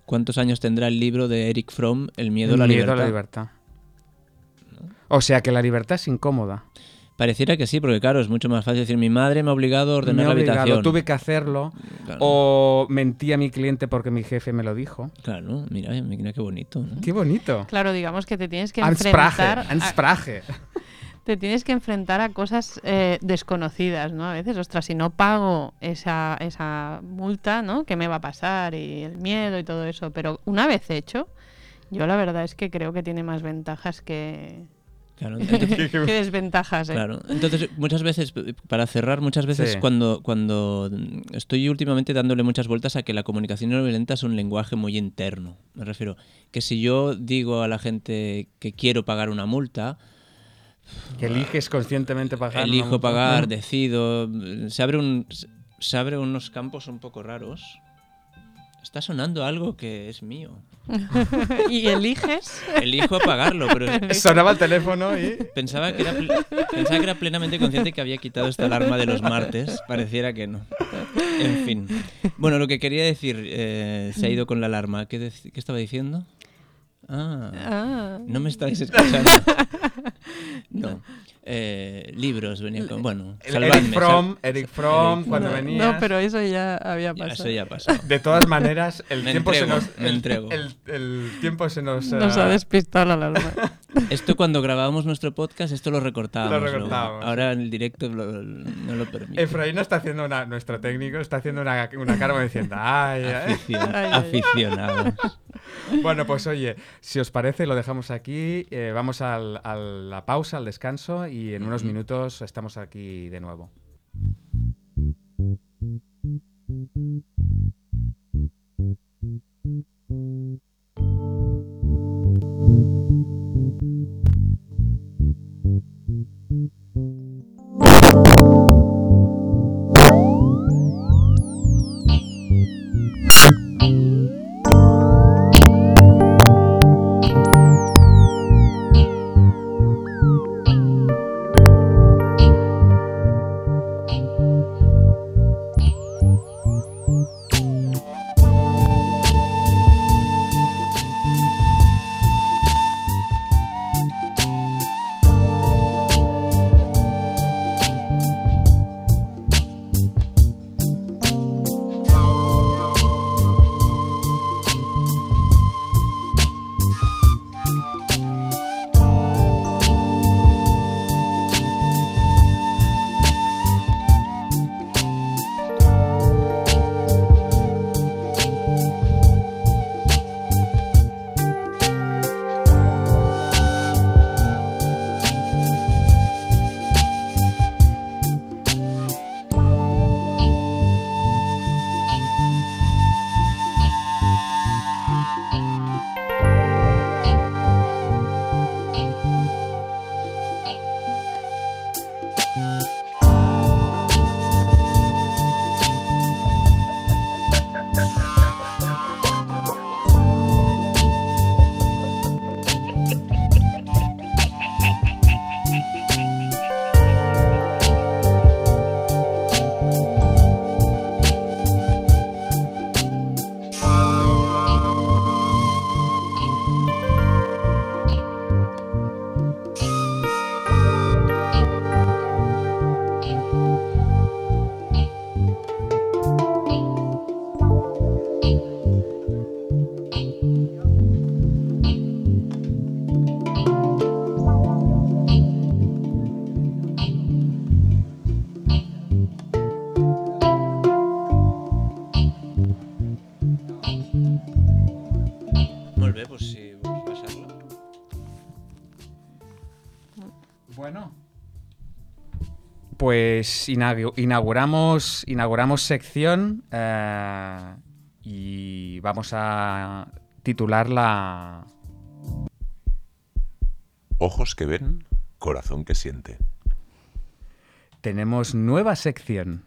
¿Cuántos años tendrá el libro de Eric Fromm, El miedo, a la, Miedo libertad? a la libertad. O sea que la libertad es incómoda. Pareciera que sí, porque claro, es mucho más fácil decir, mi madre me ha obligado a Me ordenar la obligado, habitación. tuve que hacerlo. Claro, O mentí a mi cliente porque mi jefe me lo dijo. claro, mira, mira qué bonito. ¿no? Qué bonito. Claro, digamos que te tienes que Ansprache, enfrentar a, ansprache. [laughs] te tienes que enfrentar a cosas eh, desconocidas, ¿no? A veces, ostras, si no pago esa, esa multa, ¿no? ¿Qué me va a pasar? Y el miedo y todo eso. Pero una vez hecho, yo la verdad es que creo que tiene más ventajas que, Claro, [laughs] entonces- que desventajas. ¿eh? Claro, entonces muchas veces, para cerrar, muchas veces Sí. cuando, cuando estoy últimamente dándole muchas vueltas a que la comunicación no violenta es un lenguaje muy interno. Me refiero que si yo digo a la gente que quiero pagar una multa, Que eliges conscientemente pagar. elijo pagar, decido, se abre un se abre unos campos un poco raros. Está sonando algo que es mío. [laughs] y eliges. Elijo pagarlo, pero [laughs] Sonaba el teléfono y. Pensaba que, era, pensaba que era plenamente consciente que había quitado esta alarma de los martes. Pareciera que no. En fin. Bueno, lo que quería decir, eh, se ha ido con la alarma. ¿Qué, qué estaba diciendo? Ah, Ah. no me estáis escuchando. [laughs] No. Eh, libros venía con. Bueno, salvadme, Eric Fromm, sal- Eric Fromm, cuando no, venía. no, pero eso ya había pasado. Eso ya ha pasado. De todas maneras, el Me tiempo se nos. me el, entrego. El, el tiempo se nos. [laughs] Nos eh, ha despistado la alarma. [laughs] Esto cuando grabábamos nuestro podcast, esto lo recortábamos. Lo luego. recortábamos. Ahora en el directo lo- no lo permite. Efraín está haciendo una. Nuestro técnico está haciendo una, una cara diciendo. Ay, ay". Aficion- Ay, ay. aficionados. Bueno, pues oye, si os parece, lo dejamos aquí. eh, vamos a la pausa, al descanso, y en unos minutos estamos aquí de nuevo. Pues inauguramos, inauguramos sección eh, y vamos a titularla Ojos que ven, corazón que siente. Tenemos nueva sección.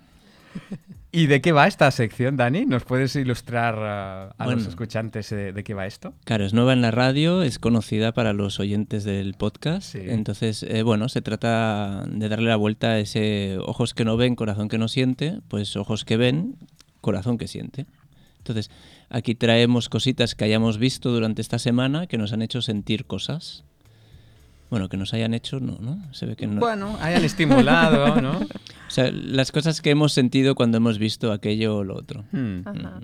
¿Y de qué va esta sección, Dani? ¿Nos puedes ilustrar uh, a Bueno. los escuchantes de, de qué va esto? Claro, es nueva en la radio, es conocida para los oyentes del podcast. Sí. Entonces, eh, bueno, se trata de darle la vuelta a ese ojos que no ven, corazón que no siente, pues ojos que ven, corazón que siente. Entonces, aquí traemos cositas que hayamos visto durante esta semana que nos han hecho sentir cosas. Bueno, que nos hayan hecho, no, ¿no? Se ve que no. Bueno, hayan estimulado, ¿no? [laughs] O sea, las cosas que hemos sentido cuando hemos visto aquello o lo otro. Hmm. Ajá.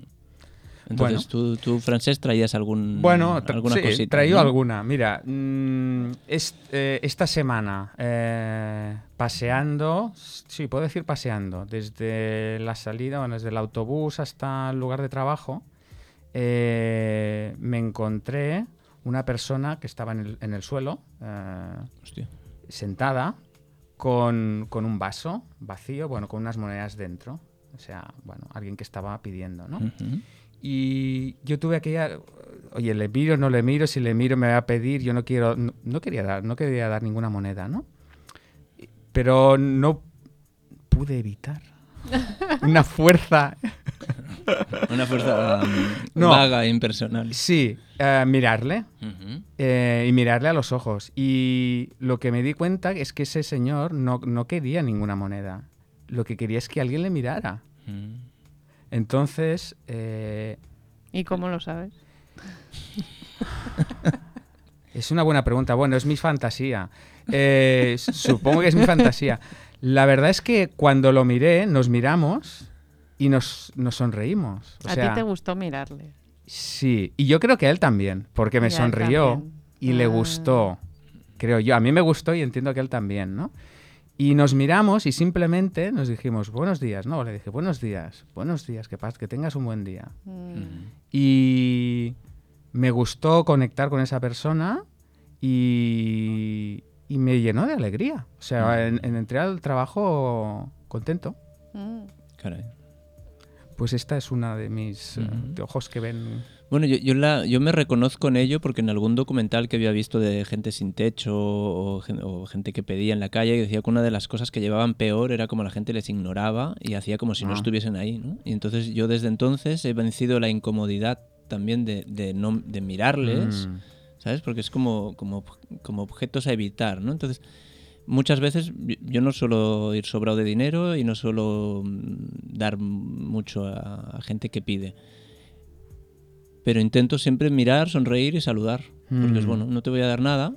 Entonces, tú, tú, Francesc, traías algún, Bueno, tra- alguna sí, cosita. he traído ¿no? alguna. Mira, mm, es- eh, esta semana, eh, paseando, sí, puedo decir paseando, desde la salida, bueno, desde el autobús hasta el lugar de trabajo, eh, me encontré una persona que estaba en el, en el suelo, eh, Hostia. sentada, con, con un vaso vacío, bueno, con unas monedas dentro. O sea, bueno, alguien que estaba pidiendo, ¿no? Y yo tuve aquella, oye, le miro, no le miro, si le miro me va a pedir, yo no quiero, no, no quería dar, no quería dar ninguna moneda, ¿no? Pero no pude evitar [laughs] una fuerza, Una fuerza um, No. vaga e impersonal. sí, eh, mirarle eh, y mirarle a los ojos. Y lo que me di cuenta es que ese señor no, no quería ninguna moneda, lo que quería es que alguien le mirara. Mm. Entonces, eh, ¿Y cómo lo sabes? Es una buena pregunta. Bueno, es mi fantasía. Eh, supongo que es mi fantasía. La verdad es que cuando lo miré, nos miramos y nos, nos sonreímos. O a sea, ti te gustó mirarle. sí. Y yo creo que a él también, porque me Y sonrió también. y le Ah. gustó. Creo yo. A mí me gustó y entiendo que a él también, ¿no? Y nos miramos y simplemente nos dijimos buenos días, ¿no? Le dije buenos días, buenos días, que, que tengas un buen día. Mm. Y me gustó conectar con esa persona y, y me llenó de alegría. O sea, en, en- entré al trabajo contento. Mm. Caray. Pues esta es una de mis eh, de ojos que ven. Bueno, yo, yo, la, yo me reconozco en ello porque en algún documental que había visto de gente sin techo o, gen- o gente que pedía en la calle decía que una de las cosas que llevaban peor era como la gente les ignoraba y hacía como si no Ah. estuviesen ahí, ¿no? Y entonces yo desde entonces he vencido la incomodidad también de, de no, de mirarles, Mm. ¿sabes? Porque es como, como, como objetos a evitar, ¿no? Entonces, muchas veces yo- no suelo ir sobrado de dinero y no suelo mm, dar mucho a, a gente que pide. Pero intento siempre mirar, sonreír y saludar. Porque es Mm. bueno, no te voy a dar nada.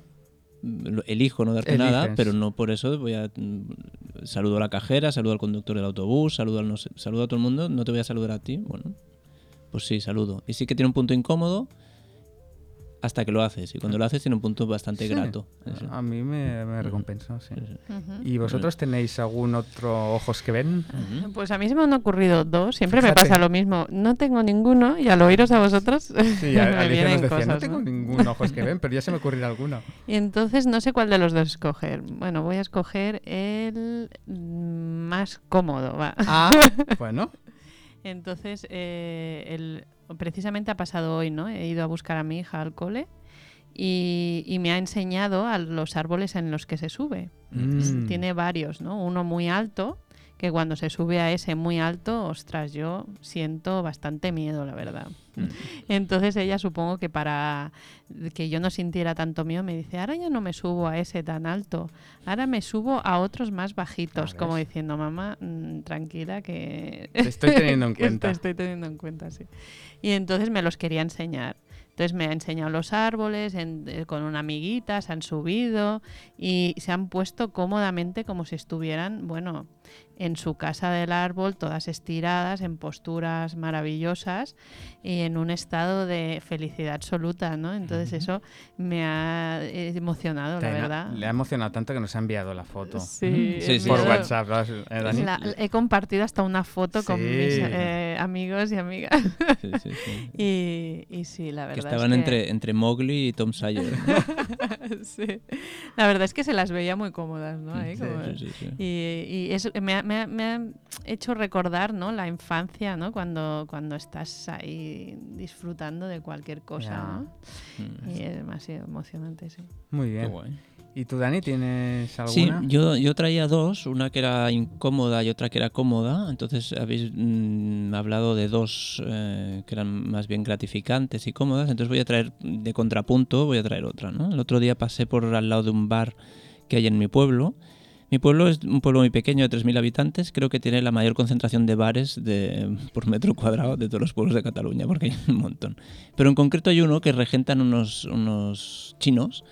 Elijo no darte nada, pero no por eso voy a mm, saludo a la cajera, saludo al conductor del autobús, saludo, al no sé- saludo a todo el mundo, no te voy a saludar a ti. Bueno, pues sí, saludo. Y sí que tiene un punto incómodo hasta que lo haces. Y cuando lo haces tiene un punto bastante Sí. grato. Eso. A mí me, me recompensó, sí. ¿Y vosotros tenéis algún otro ojos que ven? Pues a mí se me han ocurrido dos. Siempre me pasa lo mismo. No tengo ninguno y al oíros a vosotros Sí, [laughs] me a- Alicia vienen decía, cosas. no tengo ningún ojos que [laughs] ven, pero ya se me ocurrirá alguno. Y entonces no sé cuál de los dos escoger. Bueno, voy a escoger el más cómodo. va. Ah, [laughs] bueno. Entonces, eh, el- precisamente ha pasado hoy, ¿no? He ido a buscar a mi hija al cole y, y me ha enseñado a los árboles en los que se sube. Mm. Tiene varios, ¿no? Uno muy alto, que cuando se sube a ese muy alto, ostras, yo siento bastante miedo, la verdad. Mm. Entonces ella supongo que para que yo no sintiera tanto miedo me dice, ahora ya no me subo a ese tan alto, ahora me subo a otros más bajitos, Ah, como diciendo, mamá, mm, tranquila que... Te estoy teniendo en [laughs] cuenta. Te estoy teniendo en cuenta, sí. Y entonces me los quería enseñar. Entonces me ha enseñado los árboles en- eh, con una amiguita, se han subido y se han puesto cómodamente como si estuvieran, bueno, en su casa del árbol, todas estiradas, en posturas maravillosas y en un estado de felicidad absoluta, ¿no? Entonces eso me ha eh, emocionado, la Te- verdad. Le ha emocionado tanto que nos ha enviado la foto. Sí, Sí, he sí, Por sí. enviado- WhatsApp, ¿no? Eh, Dani? la- he compartido hasta una foto con mis eh, amigos y amigas. Sí, sí, sí. [laughs] Y, y sí, la Que verdad. estaban es que, entre, entre Mowgli y Tom Sawyer. [laughs] sí. La verdad es que se las veía muy cómodas, ¿no? Ahí Sí, como- Sí, sí, sí. Y, y eso me ha, me ha- me ha hecho recordar ¿no? la infancia, ¿no? Cuando, cuando estás ahí disfrutando de cualquier cosa. Mm. Y es demasiado emocionante, sí. Muy Qué bien. guay. ¿Y tú, Dani, tienes Sí, alguna? yo, yo traía dos, una que era incómoda y otra que era cómoda. Entonces habéis mm, hablado de dos eh, que eran más bien gratificantes y cómodas. Entonces voy a traer de contrapunto, voy a traer otra. ¿no? El otro día pasé por al lado de un bar que hay en mi pueblo. Mi pueblo es un pueblo muy pequeño de 3.000 habitantes. Creo que tiene la mayor concentración de bares de, [laughs] por metro cuadrado de todos los pueblos de Cataluña, porque hay un montón. Pero en concreto hay uno que regentan unos, unos chinos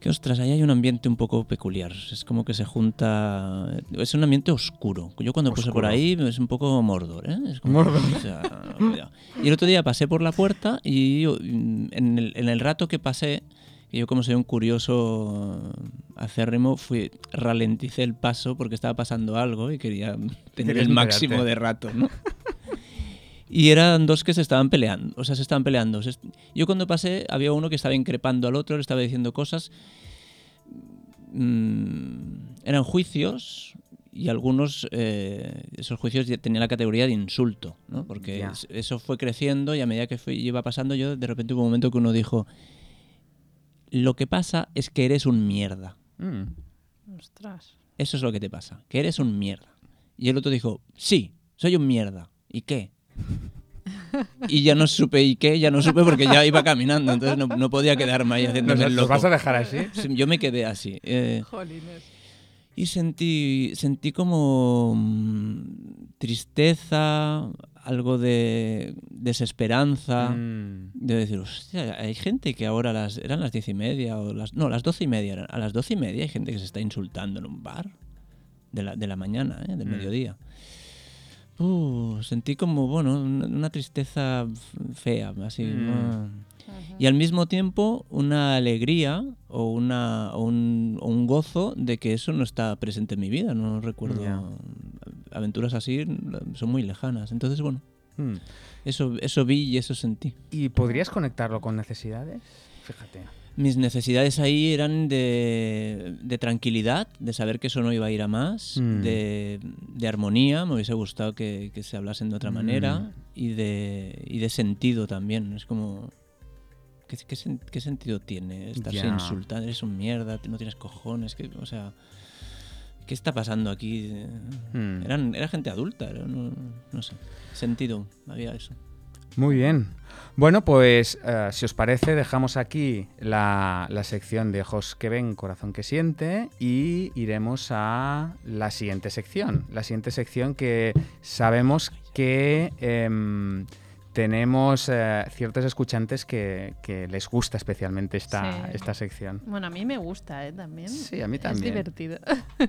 que ostras, ahí hay un ambiente un poco peculiar. Es como que se junta. Es un ambiente oscuro. Yo cuando puse por Oscuro. ahí es un poco Mordor, ¿eh? Es como- Mordor. o sea, cuidado. y el otro día pasé por la puerta y mm, en el, en el rato que pasé, que yo como soy un curioso acérrimo, fui, ralenticé el paso porque estaba pasando algo y quería tener el máximo de rato, ¿no? Y eran dos que se estaban peleando, o sea, se estaban peleando. Yo cuando pasé había uno que estaba increpando al otro, le estaba diciendo cosas. Mm, eran juicios y algunos, eh, esos juicios tenían la categoría de insulto, ¿no? Porque eso fue creciendo y a medida que fue- iba pasando yo, de repente hubo un momento que uno dijo, lo que pasa es que eres un mierda. Mm. Ostras. Eso es lo que te pasa, que eres un mierda. Y el otro dijo, sí, soy un mierda. ¿Y qué? [laughs] Y ya no supe y qué, ya no supe porque ya iba caminando, entonces no, no podía quedarme ahí haciendo ¿Nos, el loco. vas a dejar así? Sí, Yo me quedé así. eh, Jolines. y sentí, sentí como mm, tristeza, algo de desesperanza. Mm. De decir, hostia, hay gente que ahora las, eran las diez y media o las, no, las doce y media, a las doce y media hay gente que se está insultando en un bar de la, de la mañana, ¿eh? del Mm. mediodía. Uh, sentí como, bueno, una, una tristeza fea, así. Mm. Y al mismo tiempo una alegría o, una, o un, o un gozo de que eso no está presente en mi vida. No recuerdo. Aventuras así, son muy lejanas. Entonces, bueno, Mm. eso, eso vi y eso sentí. ¿Y podrías conectarlo con necesidades? Fíjate. Mis necesidades ahí eran de, de tranquilidad, de saber que eso no iba a ir a más, Mm. de, de armonía, me hubiese gustado que, que se hablasen de otra Mm. manera, y de, y de sentido también. Es como, ¿qué, qué qué sentido tiene estarse Ya. insultando? Eres un mierda, no tienes cojones, que, o sea, ¿qué está pasando aquí? Mm. Eran, era gente adulta, no sé, sentido, había eso. Muy bien. Bueno, pues eh, si os parece, dejamos aquí la, la sección de ojos que ven, corazón que siente y iremos a la siguiente sección. La siguiente sección que sabemos que em, tenemos eh, ciertos escuchantes que, que les gusta especialmente esta, Sí. esta sección. Bueno, a mí me gusta, ¿eh? También. Sí, a mí Es también. divertido. [laughs]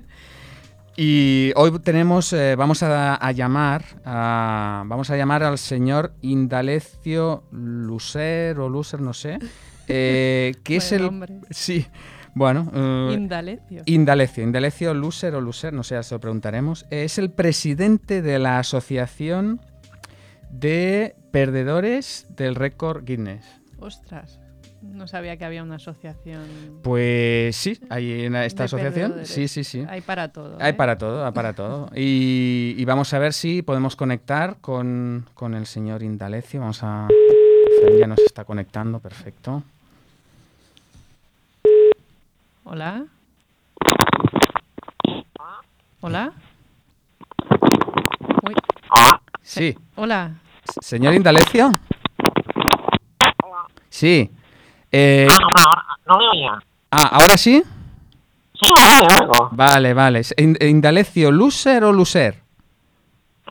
Y hoy tenemos, eh, vamos a, a llamar, a- vamos a llamar al señor Indalecio Lucer o Lucer, no sé, [laughs] eh, que es el, nombre. sí, bueno, eh, Indalecio. Indalecio, Indalecio Lucer o Lucer, no sé, ya se lo preguntaremos. Es el presidente de la Asociación de Perdedores del Récord Guinness. Ostras. No sabía que había una asociación. Pues sí, hay en esta de asociación. perdedores. Sí, sí, sí. Hay para todo. Hay ¿eh? para todo, hay para todo. [laughs] Y, y vamos a ver si podemos conectar con, con el señor Indalecio. Vamos a... Fran ya nos está conectando, perfecto. Hola. Hola. Uy, Sí, hola. Señor Indalecio. Sí. Eh, Ah, no, ahora no me oía. ah, ¿ahora sí? Sí. Vale, vale. Indalecio, ¿Lucer o Lucer?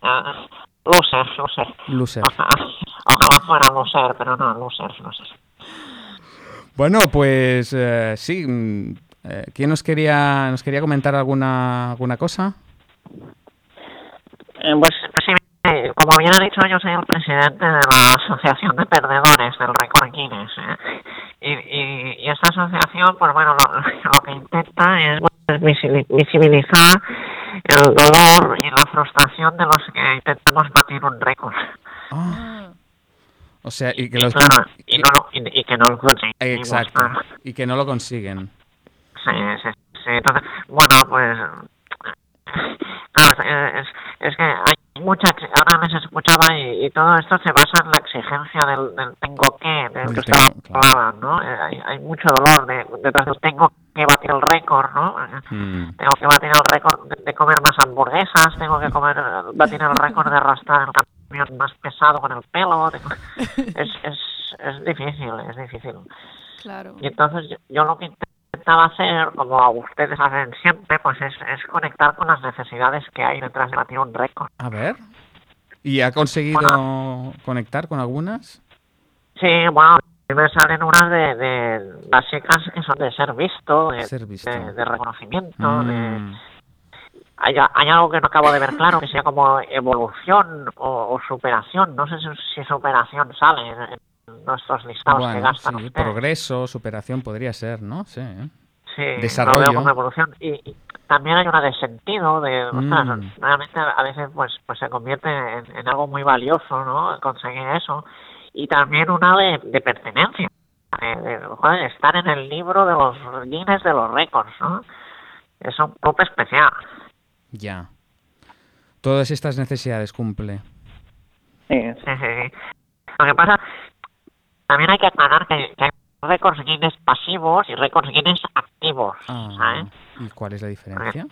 Ah, Lucer, Lucer. Lucer. Ojalá, ojalá fuera Lucer, pero no, Lucer, Lucer. Bueno, pues eh, sí. mm, eh, ¿Quién nos quería, nos quería comentar alguna, alguna cosa? Eh, pues, pues sí, eh, como bien ha dicho, yo soy el presidente de la Asociación de Perdedores del Récord Guinness. ¿eh? Y, y, y esta asociación, pues bueno, lo, lo que intenta es visi- visibilizar el dolor y la frustración de los que intentamos batir un récord. Ah, o sea, y que Y, los... claro, y, no, lo- y, y que no lo conseguimos. Exacto. ¿no? Y que no lo consiguen. Sí, sí, sí. Entonces, bueno, pues. Claro, es, es que hay mucha ex- ahora les escuchaba y, y todo esto se basa en la exigencia del, del tengo que, del que tengo, ustedes claro. hablaban, ¿no? Eh, hay, hay mucho dolor de, detrás del tengo que batir el récord, ¿no? Eh, Mm. Tengo que batir el récord de, de comer más hamburguesas, tengo que comer, batir el récord de arrastrar el camión más pesado con el pelo. tengo- [laughs] es, es, es difícil, es difícil. Claro. Y entonces yo, yo lo que intentaba hacer, como ustedes hacen siempre, pues es, es conectar con las necesidades que hay detrás de batir un récord. A ver. ¿Y ha conseguido conectar con algunas? Sí, bueno, me salen unas de, de básicas que son de ser visto, de, Ser visto. de, de reconocimiento, de... Mm. Hay, hay algo que no acabo de ver claro, que sea como evolución o, o superación. No sé si, si superación sale en nuestros listados que Bueno, gastan sí, ustedes. progreso, superación podría ser, ¿no? Sí. ¿eh? Sí, Desarrollo. lo veo como evolución. Y, y también hay una de sentido, de, ostras, Mm. realmente a veces pues pues se convierte en, en algo muy valioso, ¿no? Conseguir eso. Y también una de, de pertenencia, de, de, joder, estar en el libro de los Guinness de los récords, ¿no? Es un club especial. Ya. Todas estas necesidades cumple. Sí, sí, sí. Lo que pasa, también hay que aclarar que, que hay récords Guinness pasivos y récords Guinness activos, Ah, ¿sabes? ¿Y cuál es la diferencia?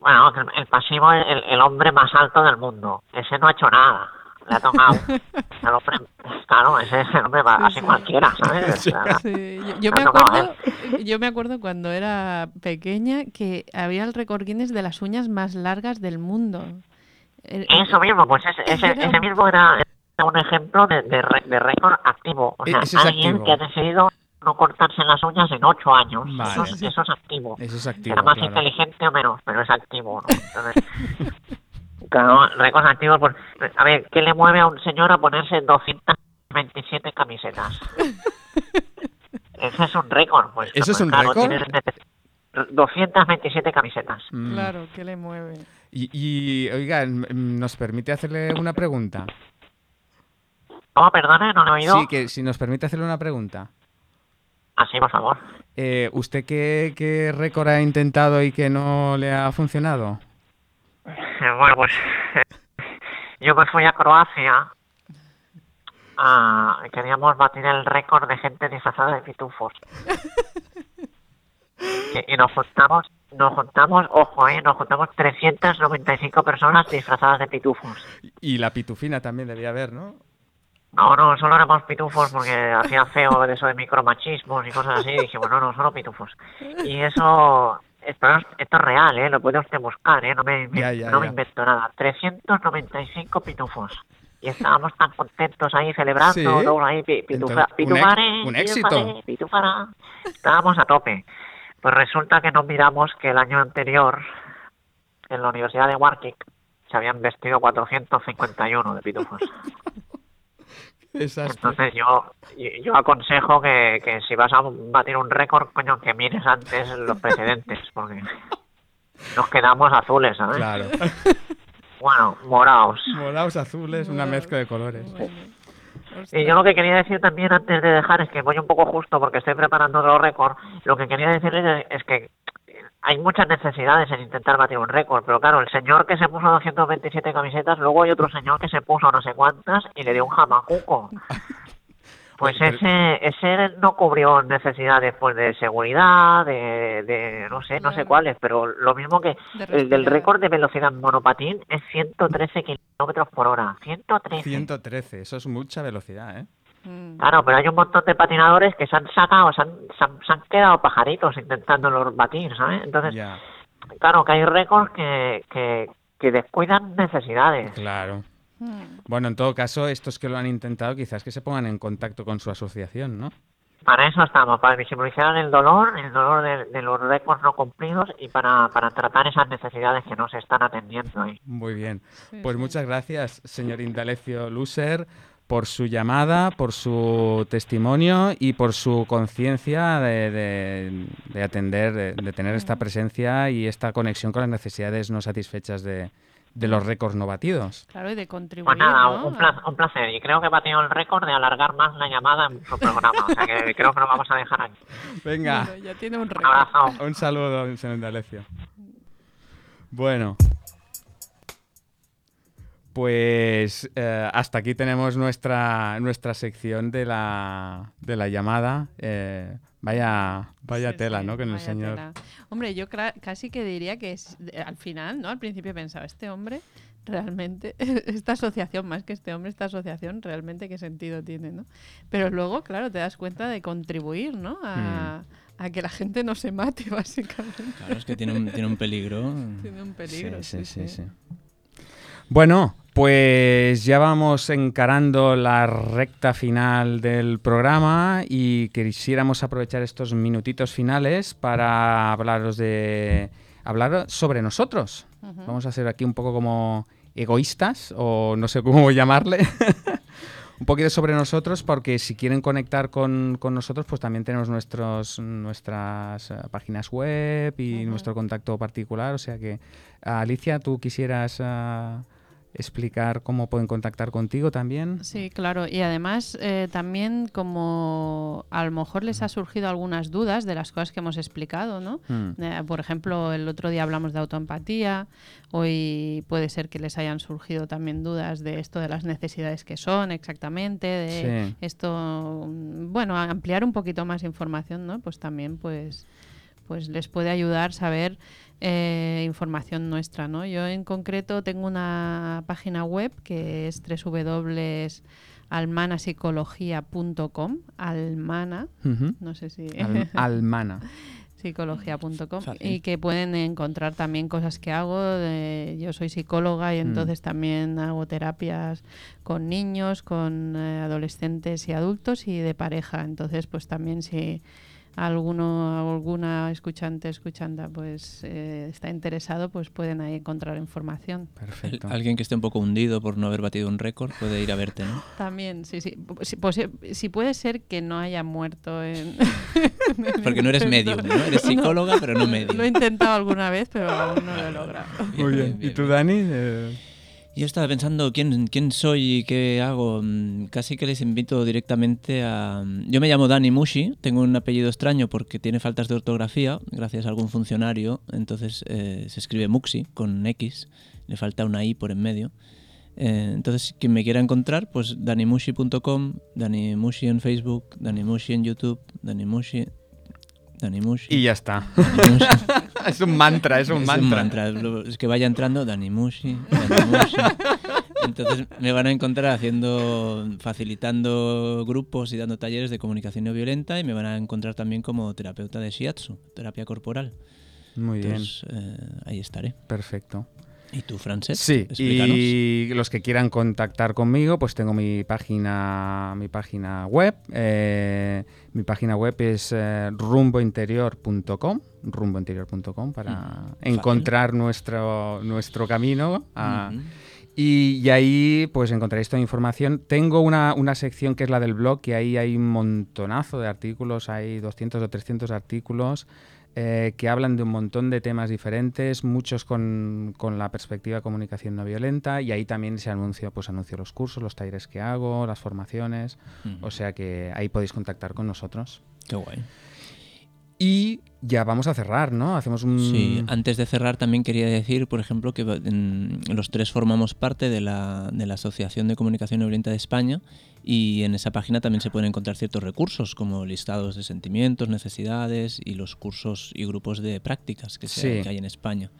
Bueno, que el, el pasivo es el, el hombre más alto del mundo. Ese no ha hecho nada. Le ha tocado. [laughs] el hombre, claro, ese es el hombre va- así cualquiera, ¿sabes? Sí, yo, yo Me acuerdo, yo me acuerdo cuando era pequeña que había el récord Guinness de las uñas más largas del mundo. Eso mismo, pues ese, ese, ese mismo era, un ejemplo de, de, re- de récord activo. O E- sea, es alguien activo. que ha decidido no cortarse las uñas en ocho años. Vale. Eso, es- eso es activo. Eso es activo, Será más claro. inteligente o menos, pero es activo, ¿no? Entonces, [laughs] claro, récords activos, pues, a ver, ¿qué le mueve a un señor a ponerse 227 camisetas? [laughs] Ese es un récord, pues. ¿Eso es un claro, récord? tienes nece- 227 camisetas. Mm. Claro, ¿qué le mueve? Y, y, oigan, mm, ¿nos permite hacerle una pregunta? ¿Cómo, perdone? ¿No lo he oído? Sí, que si nos permite hacerle una pregunta. Así, por favor. Eh, ¿Usted qué, qué récord ha intentado y que no le ha funcionado? Eh, Bueno, pues yo me fui a Croacia. Ah, queríamos batir el récord de gente disfrazada de pitufos. [laughs] Y, y nos juntamos, nos juntamos, ojo, eh, nos juntamos 395 personas disfrazadas de pitufos. Y la pitufina también debía haber, ¿no? No, no, solo éramos pitufos porque hacía feo de [laughs] eso de micromachismos y cosas así. Y dije, bueno, no, solo pitufos. Y eso, esto, es- esto es real, ¿eh? Lo puede usted buscar, ¿eh? No me, me- Ya, ya, no me ya. invento nada. 395 pitufos. Y estábamos tan contentos ahí celebrando, Sí. todos ahí, pi- pitufa, Entonces, un éxito. pitufaré, pitufará. Estábamos a tope. Pues resulta que nos miramos que el año anterior, en la Universidad de Warwick, se habían vestido 451 de pitufos. [laughs] Entonces yo, yo aconsejo que, que si vas a batir un récord, coño, que mires antes los precedentes, porque [laughs] nos quedamos azules, ¿sabes? Claro. [laughs] Bueno, morados. Morados, azules, una mezcla de colores. Y yo lo que quería decir también antes de dejar es que voy un poco justo porque estoy preparando otro récord. Lo que quería decirles es que hay muchas necesidades en intentar batir un récord, pero claro, el señor que se puso 227 camisetas, luego hay otro señor que se puso no sé cuántas y le dio un jamacuco. [laughs] Pues ese, ese no cubrió necesidades pues de seguridad, de, de no sé, no sé cuáles, pero lo mismo que el del récord de velocidad monopatín es 113 kilómetros por hora. 113. 113, eso es mucha velocidad, ¿eh? Mm. Claro, pero hay un montón de patinadores que se han sacado, se han, se han, se han quedado pajaritos intentándolo batir, ¿sabes? Entonces, claro, que hay récords que, que, que descuidan necesidades. claro. Mm. Bueno, en todo caso, estos que lo han intentado, quizás que se pongan en contacto con su asociación, ¿no? Para eso estamos, para visibilizar el dolor, el dolor de, de los récords no cumplidos y para, para tratar esas necesidades que no se están atendiendo. ahí. Muy bien. Sí, Pues sí. muchas gracias, señor Indalecio Luser, por su llamada, por su testimonio y por su conciencia de, de- de atender, de, de tener esta presencia y esta conexión con las necesidades no satisfechas de, de los récords no batidos. Claro, y de contribuir, Pues nada, ¿no? un, placer, un placer. Y creo que he batido el récord de alargar más la llamada en su programa. O sea que [laughs] creo que lo vamos a dejar aquí. Venga, Bueno, ya tiene un Un récord. abrazo. un saludo, señor Indalecio. Bueno. Pues eh, hasta aquí tenemos nuestra, nuestra sección de la, de la llamada. Eh, vaya vaya Sí, tela, sí, ¿no? Con el señor. tela. Hombre, yo cra- casi que diría que es- al final, ¿no? Al principio pensaba, este hombre realmente, [laughs] esta asociación, más que este hombre, esta asociación realmente qué sentido tiene, ¿no? Pero luego, claro, te das cuenta de contribuir, ¿no? A, a que la gente no se mate, [laughs] básicamente. Claro, es que tiene un, tiene un peligro. Tiene un peligro. Sí, sí, sí, sí. Bueno, pues ya vamos encarando la recta final del programa y quisiéramos aprovechar estos minutitos finales para hablaros de hablar sobre nosotros. Vamos a ser aquí un poco como egoístas o no sé cómo [laughs] llamarle. [laughs] un poquito sobre nosotros porque si quieren conectar con, con nosotros pues también tenemos nuestros, nuestras eh, páginas web y nuestro contacto particular. O sea que, Alicia, tú quisieras ah, explicar cómo pueden contactar contigo también. Sí, claro. Y además, eh, también como a lo mejor les ha surgido algunas dudas de las cosas que hemos explicado, ¿no? Hmm. Eh, por ejemplo, el otro día hablamos de autoempatía, hoy puede ser que les hayan surgido también dudas de esto de las necesidades que son exactamente, de Sí. esto, mm, bueno, ampliar un poquito más información, ¿no? Pues también pues pues les puede ayudar saber eh, información nuestra, ¿no? Yo en concreto tengo una página web que es www.almanapsicología.com, almana, Ujú. no sé si Al- almana. [laughs] psicología.com y que pueden encontrar también cosas que hago. de- yo soy psicóloga y Mm. entonces también hago terapias con niños, con eh, adolescentes y adultos y de pareja. Entonces, pues también si alguno alguna escuchante escuchanta pues eh, está interesado, pues pueden ahí encontrar información. Perfecto. Alguien que esté un poco hundido por no haber batido un récord puede ir a verte, ¿no? También, sí, sí. Si, posi- si puede ser que no haya muerto en... [laughs] Porque no eres medium, ¿no? Eres psicóloga, pero no medium. Lo he intentado alguna vez, pero aún no lo he logrado. Muy bien. ¿Y tú, Dani? Eh, Yo estaba pensando quién, quién soy y qué hago. Mm, Casi que les invito directamente a... Yo me llamo Dani Mushi, tengo un apellido extraño porque tiene faltas de ortografía, gracias a algún funcionario. Entonces eh, se escribe Muxi con X, le falta una I por en medio. Eh, entonces, quien me quiera encontrar, pues danimushi.com, Dani Mushi en Facebook, Dani Mushi en YouTube, Dani Mushi... Dani Mushi. y ya está. [laughs] Es un mantra, es un Es mantra. Lo- Es que vaya entrando Dani Mushi, Dani Mushi. Entonces me van a encontrar haciendo, facilitando grupos y dando talleres de comunicación no violenta y me van a encontrar también como terapeuta de shiatsu, terapia corporal. Muy bien. Entonces eh, ahí estaré. Perfecto. ¿Y tú, Frances? Sí, Explícanos. y los que quieran contactar conmigo, pues tengo mi página, mi página web. eh, mi página web es eh, rumbointerior.com, rumbointerior.com para Mm, encontrar nuestro, nuestro camino. a- Ujú. y, y ahí pues encontraréis toda información. Tengo una, una sección que es la del blog, que ahí hay un montonazo de artículos, hay 200 o 300 artículos eh, que hablan de un montón de temas diferentes, muchos con, con la perspectiva de comunicación no violenta, y ahí también se anuncia, pues anuncio los cursos, los talleres que hago, las formaciones, o sea que ahí podéis contactar con nosotros. Qué guay. Y ya vamos a cerrar, ¿no? Hacemos un... Sí, antes de cerrar también quería decir, por ejemplo, que los tres formamos parte de la, de la Asociación de Comunicación No Violenta de España y en esa página también se pueden encontrar ciertos recursos como listados de sentimientos, necesidades y los cursos y grupos de prácticas que, se- Sí. que hay en España.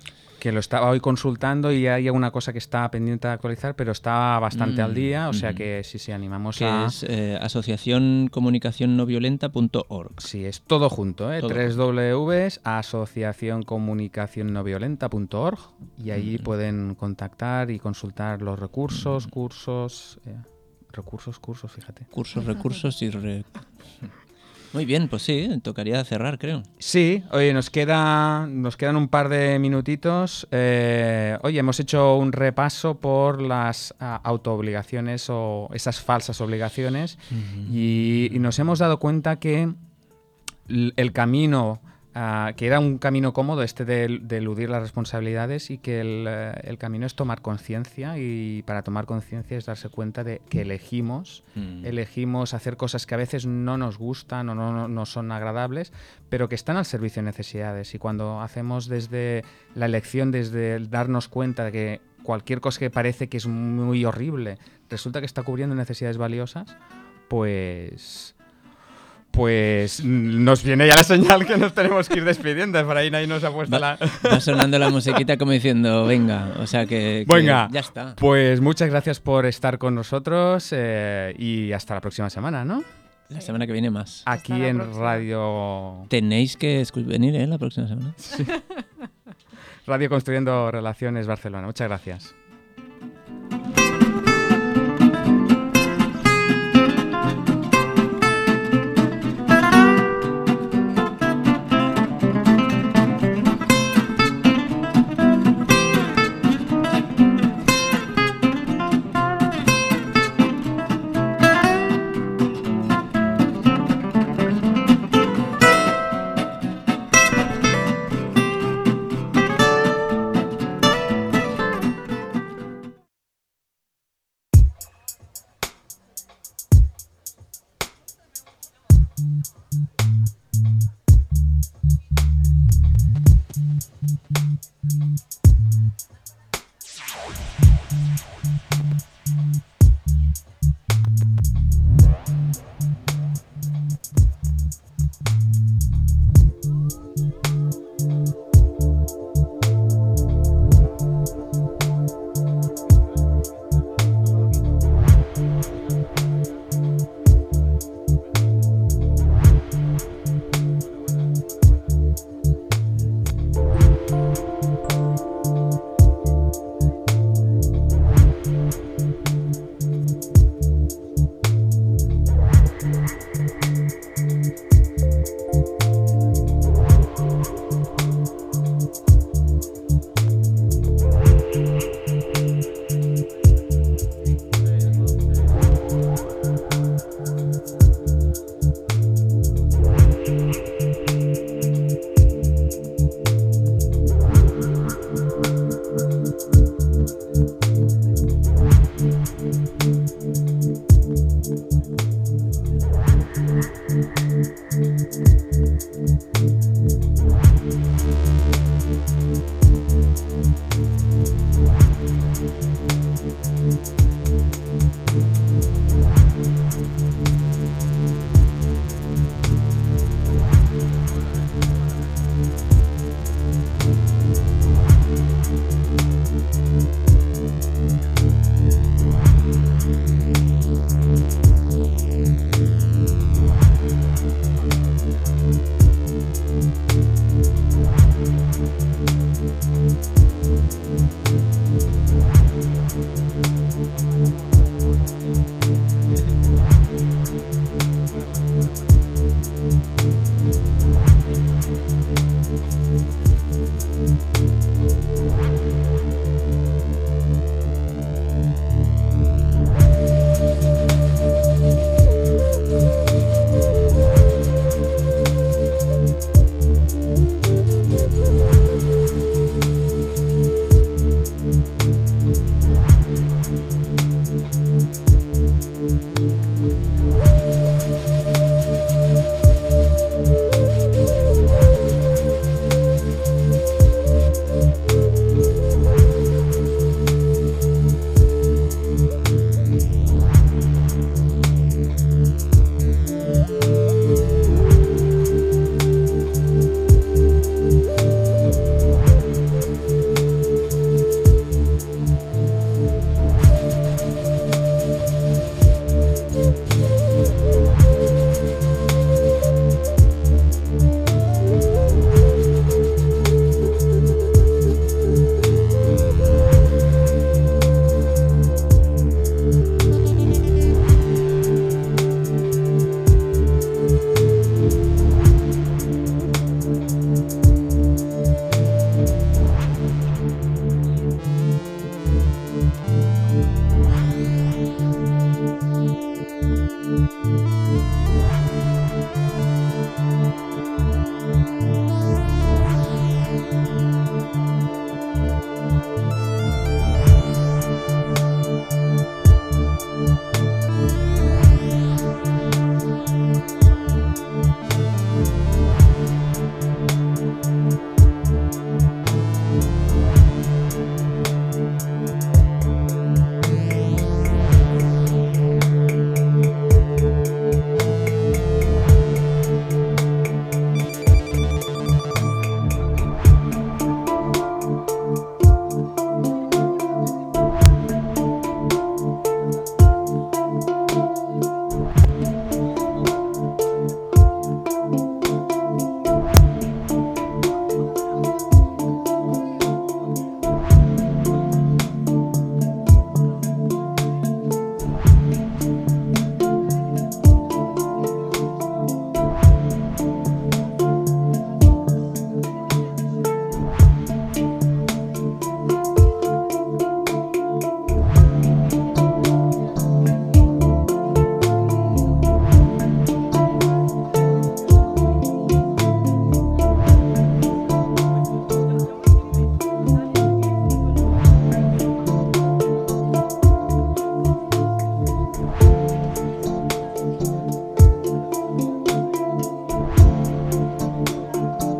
Que lo estaba hoy consultando y hay alguna cosa que está pendiente de actualizar, pero está bastante al Mm, día, o sea que sí, sí, animamos Que a... es eh, asociacioncomunicacionnoviolenta.org. Sí, es todo junto, ¿eh? Todo Tres Ws, asociacioncomunicacionnoviolenta.org y ahí Ujú. pueden contactar y consultar los recursos, cursos, eh, recursos, cursos, fíjate. Cursos, recursos y... re- [laughs] Muy bien, pues sí, tocaría cerrar, creo. Sí, oye, nos, queda, nos quedan un par de minutitos. Eh, oye, hemos hecho un repaso por las ah, autoobligaciones o esas falsas obligaciones y, y nos hemos dado cuenta que el camino, ah, que era un camino cómodo este de, de eludir las responsabilidades y que el, eh, el camino es tomar conciencia y para tomar conciencia es darse cuenta de que elegimos Mm. elegimos hacer cosas que a veces no nos gustan o no, no- no son agradables, pero que están al servicio de necesidades. Y cuando hacemos desde la elección, desde el darnos cuenta de que cualquier cosa que parece que es muy horrible resulta que está cubriendo necesidades valiosas, pues pues nos viene ya la señal que nos tenemos que ir despidiendo. Efraín ahí nos ha puesto Va, la... va sonando la musiquita como diciendo, venga, o sea que, que Venga. ya está. Pues muchas gracias por estar con nosotros eh, y hasta la próxima semana, ¿no? La semana que viene más. Aquí en próxima. Radio Tenéis que venir, ¿eh? La próxima semana. [laughs] Radio Construyendo Relaciones Barcelona. Muchas gracias.